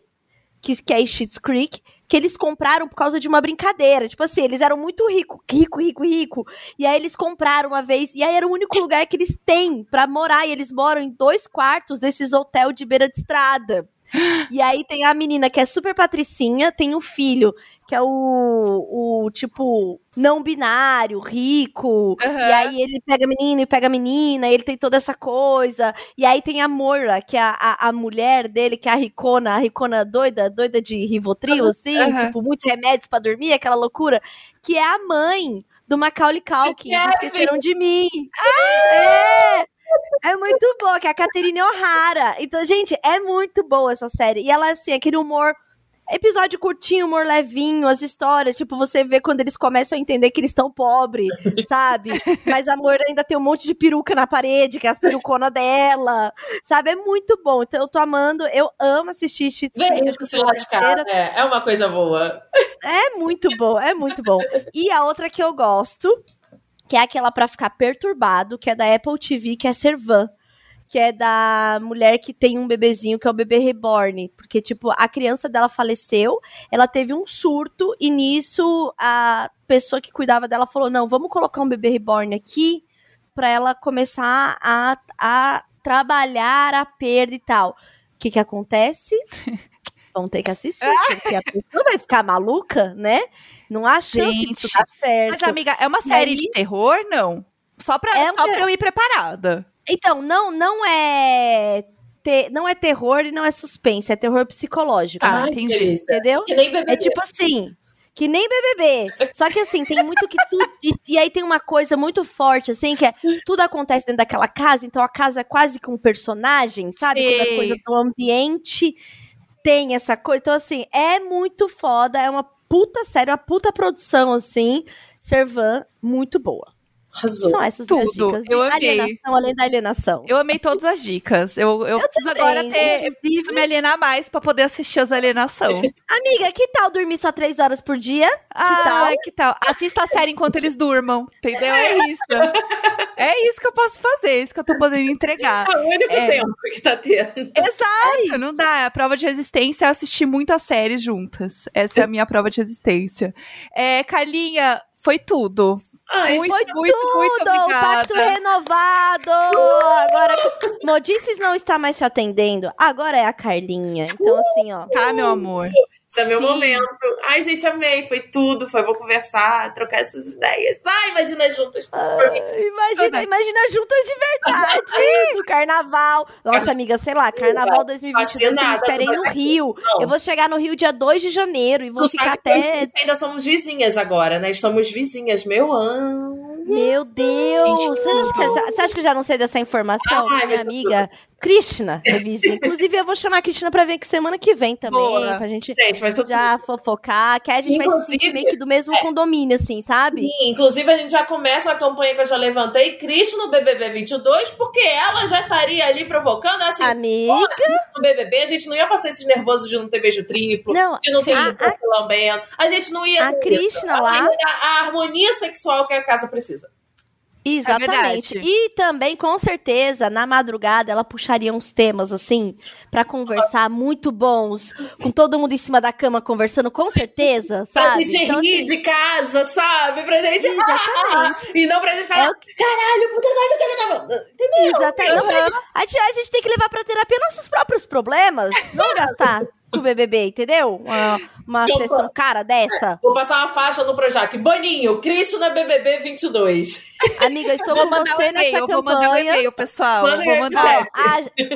que, que é Schitt's Creek, que eles compraram por causa de uma brincadeira. Tipo assim, eles eram muito rico, rico, rico, rico. E aí eles compraram uma vez, e aí era o único lugar que eles têm pra morar. E eles moram em dois quartos desses hotel de beira de estrada. E aí tem a menina que é super patricinha, tem o filho, que é o, o tipo, não binário, rico. Aham. E aí ele pega menino e pega menina, ele tem toda essa coisa. E aí tem a Moira, que é a, a, a mulher dele, que é a Ricona, a Ricona doida, doida de Rivotril, assim, Aham. tipo, muitos remédios pra dormir, aquela loucura. Que é a mãe do Macaulay Culkin, que esqueceram de mim. É! É muito boa, que é a Catherine O'Hara. Então, gente, é muito boa essa série. E ela, assim, aquele humor. Episódio curtinho, humor levinho, as histórias, tipo, você vê quando eles começam a entender que eles estão pobres, *laughs* sabe? Mas a Moira ainda tem um monte de peruca na parede, que é as peruconas dela, sabe? É muito bom. Então eu tô amando, eu amo assistir Cheats Vem com lado de cá, né? É uma coisa boa. é muito bom, é muito bom. E a outra que eu gosto, que é aquela pra ficar perturbado, que é da Apple TV, que é Servan. Que é da mulher que tem um bebezinho, que é o bebê reborn. Porque, tipo, a criança dela faleceu, ela teve um surto, e nisso a pessoa que cuidava dela falou: não, vamos colocar um bebê reborn aqui pra ela começar a, a trabalhar a perda e tal. O que que acontece? *laughs* Vão ter que assistir, *laughs* porque a pessoa vai ficar maluca, né? Não há chance Gente, disso dar certo. Mas, amiga, é uma série aí- de terror? Não. Só pra, É só uma- pra eu ir preparada. Então, não, não é. te- Não é terror e não é suspense, é terror psicológico. Tá, Ai, entendi. Entendeu? Que nem bebê. É tipo assim, que nem BBB. Só que assim, tem muito que tudo. E, e aí tem uma coisa muito forte, assim, que é tudo acontece dentro daquela casa, então a casa é quase que um personagem, sabe? Quando Sei. a coisa do ambiente tem essa coisa. Então, assim, é muito foda, é uma puta série, uma puta produção, assim. Servan, muito boa. Arrasou. São essas Tudo, dicas de eu amei. alienação além da alienação. Eu amei todas as dicas. Eu, eu, preciso também, agora ter. Eu preciso me alienar mais pra poder assistir as alienação. *laughs* Amiga, que tal dormir só três horas por dia? ah, que tal? Assista a série enquanto eles durmam. Entendeu? É isso. *laughs* É isso que eu posso fazer, é isso que eu tô podendo entregar. É o único É. tempo que tá tendo. Exato, não dá. A prova de resistência é assistir muitas séries juntas. Essa é a minha prova de resistência. É, Carlinha, foi tudo. Ai, Muito, Foi muito, tudo! muito o pacto renovado! Agora, Modices não está mais te atendendo. Agora é a Carlinha. Então, assim, ó. Tá, meu amor. Esse é meu Sim. momento. Ai, gente, amei. Foi tudo. Foi bom conversar, trocar essas ideias. Ai, imagina juntas. Imagina, Saudade. imagina juntas de verdade no *laughs* carnaval. Nossa, amiga, sei lá, carnaval 2022, eu esperei no Rio. Não. Eu vou chegar no Rio dia 2 de janeiro e vou Tu ficar até. ainda somos vizinhas agora, né? Estamos vizinhas, meu anjo. Meu Deus! Gente, você, acha que eu já, você acha que eu já não sei dessa informação? Ai, Minha amiga Krishna é vizinha. Inclusive, eu vou chamar a Krishna pra ver que semana que vem também, Boa. pra gente Gente, tudo já fofocar, que aí a gente vai se sentir Inclusive, meio que do mesmo condomínio, assim, sabe? Sim, inclusive a gente já começa a campanha que eu já levantei, Cris no BBB 22, porque ela já estaria ali provocando, assim, Amiga, no BBB a gente não ia passar esses nervosos de não ter beijo triplo, não, de não ter a, se lambendo, a gente não ia... a Krishna Ela lá, a harmonia sexual que a casa precisa. Exatamente. verdade. e também, com certeza, na madrugada, ela puxaria uns temas, assim, pra conversar muito bons, com todo mundo em cima da cama conversando, com certeza, Pra sabe? gente Então, rir assim, de casa, sabe? Pra gente... Exatamente. e não pra gente falar, É o caralho, puta merda, que ele tava... Entendeu? Exatamente. Não, pra- a, gente, a gente tem que levar pra terapia nossos próprios problemas. Não gastar com o BBB, entendeu? Uma, uma Então, sessão cara dessa. Vou passar uma faixa no Projac. Boninho, Cristo na BBB 22. Amiga, *laughs* eu estou Vou com mandar um você nessa e-mail, vou mandar um campanha. e-mail, pessoal. Manda Vou mandar. Ó,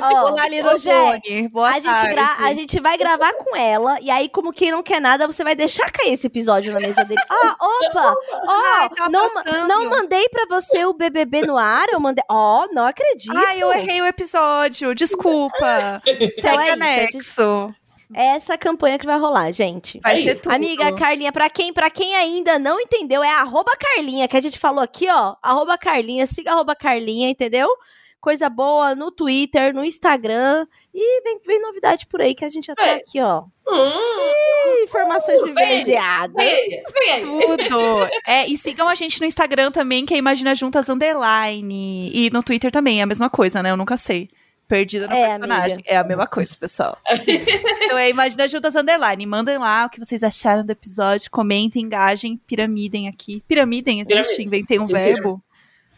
a, ó, Olá, Lino ô, Jé, Boni. Boa a gente, tarde. gra- a gente vai gravar com ela, e aí, como quem não quer nada, você vai deixar cair esse episódio na mesa dele. Ó, *laughs* opa! Ó, tá não, passando. não mandei pra você o BBB no ar, eu mandei. Ó, não acredito. Ai, eu errei o episódio. Desculpa. Então Segue é isso, anexo. É essa campanha que vai rolar, gente. Vai É ser isso. tudo. Amiga Carlinha, pra quem, pra quem ainda não entendeu, é arroba Carlinha, que a gente falou aqui, ó. Arroba Carlinha, siga arroba Carlinha, entendeu? Coisa boa no Twitter, no Instagram. E vem, vem novidade por aí que a gente já tá É. aqui, ó. Hum, Ih, Informações privilegiadas. vem. Tudo. É, e sigam a gente no Instagram também, que é Imagina Juntas Underline. E no Twitter também, é a mesma coisa, né? Eu nunca sei. Perdida no É, personagem. amiga. É a mesma coisa, pessoal. *laughs* então é Imagina Juntas Underline. Mandem lá o que vocês acharam do episódio. Comentem, engajem, piramidem aqui. Piramidem existe? Piramide. Inventei um Sim, verbo.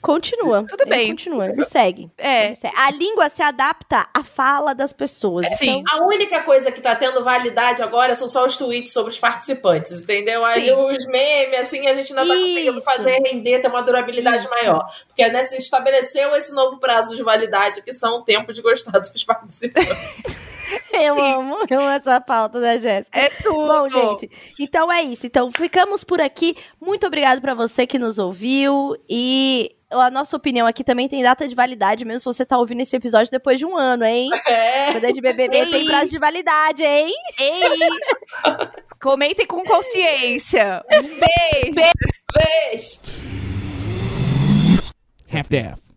Continua. Tudo Ele bem. Continua. Ele segue. É. Ele segue. A língua se adapta à fala das pessoas. Sim. Então, A única coisa que tá tendo validade agora são só os tweets sobre os participantes, entendeu? Aí Sim. os memes, assim, a gente ainda tá conseguindo Isso. fazer render, ter uma durabilidade maior. Porque né, se estabeleceu esse novo prazo de validade, que são o tempo de gostar dos participantes. *laughs* eu amo, eu amo essa pauta da Jéssica. É tudo. Bom, gente, então é isso. Então ficamos por aqui. Muito obrigado pra você que nos ouviu e a nossa opinião aqui também tem data de validade, mesmo se você tá ouvindo esse episódio depois de um ano, hein? *laughs* É. É de BBB tem Ei. prazo de validade, hein? Ei! *laughs* Comentem com consciência. Um beijo. Beijo. half-daff.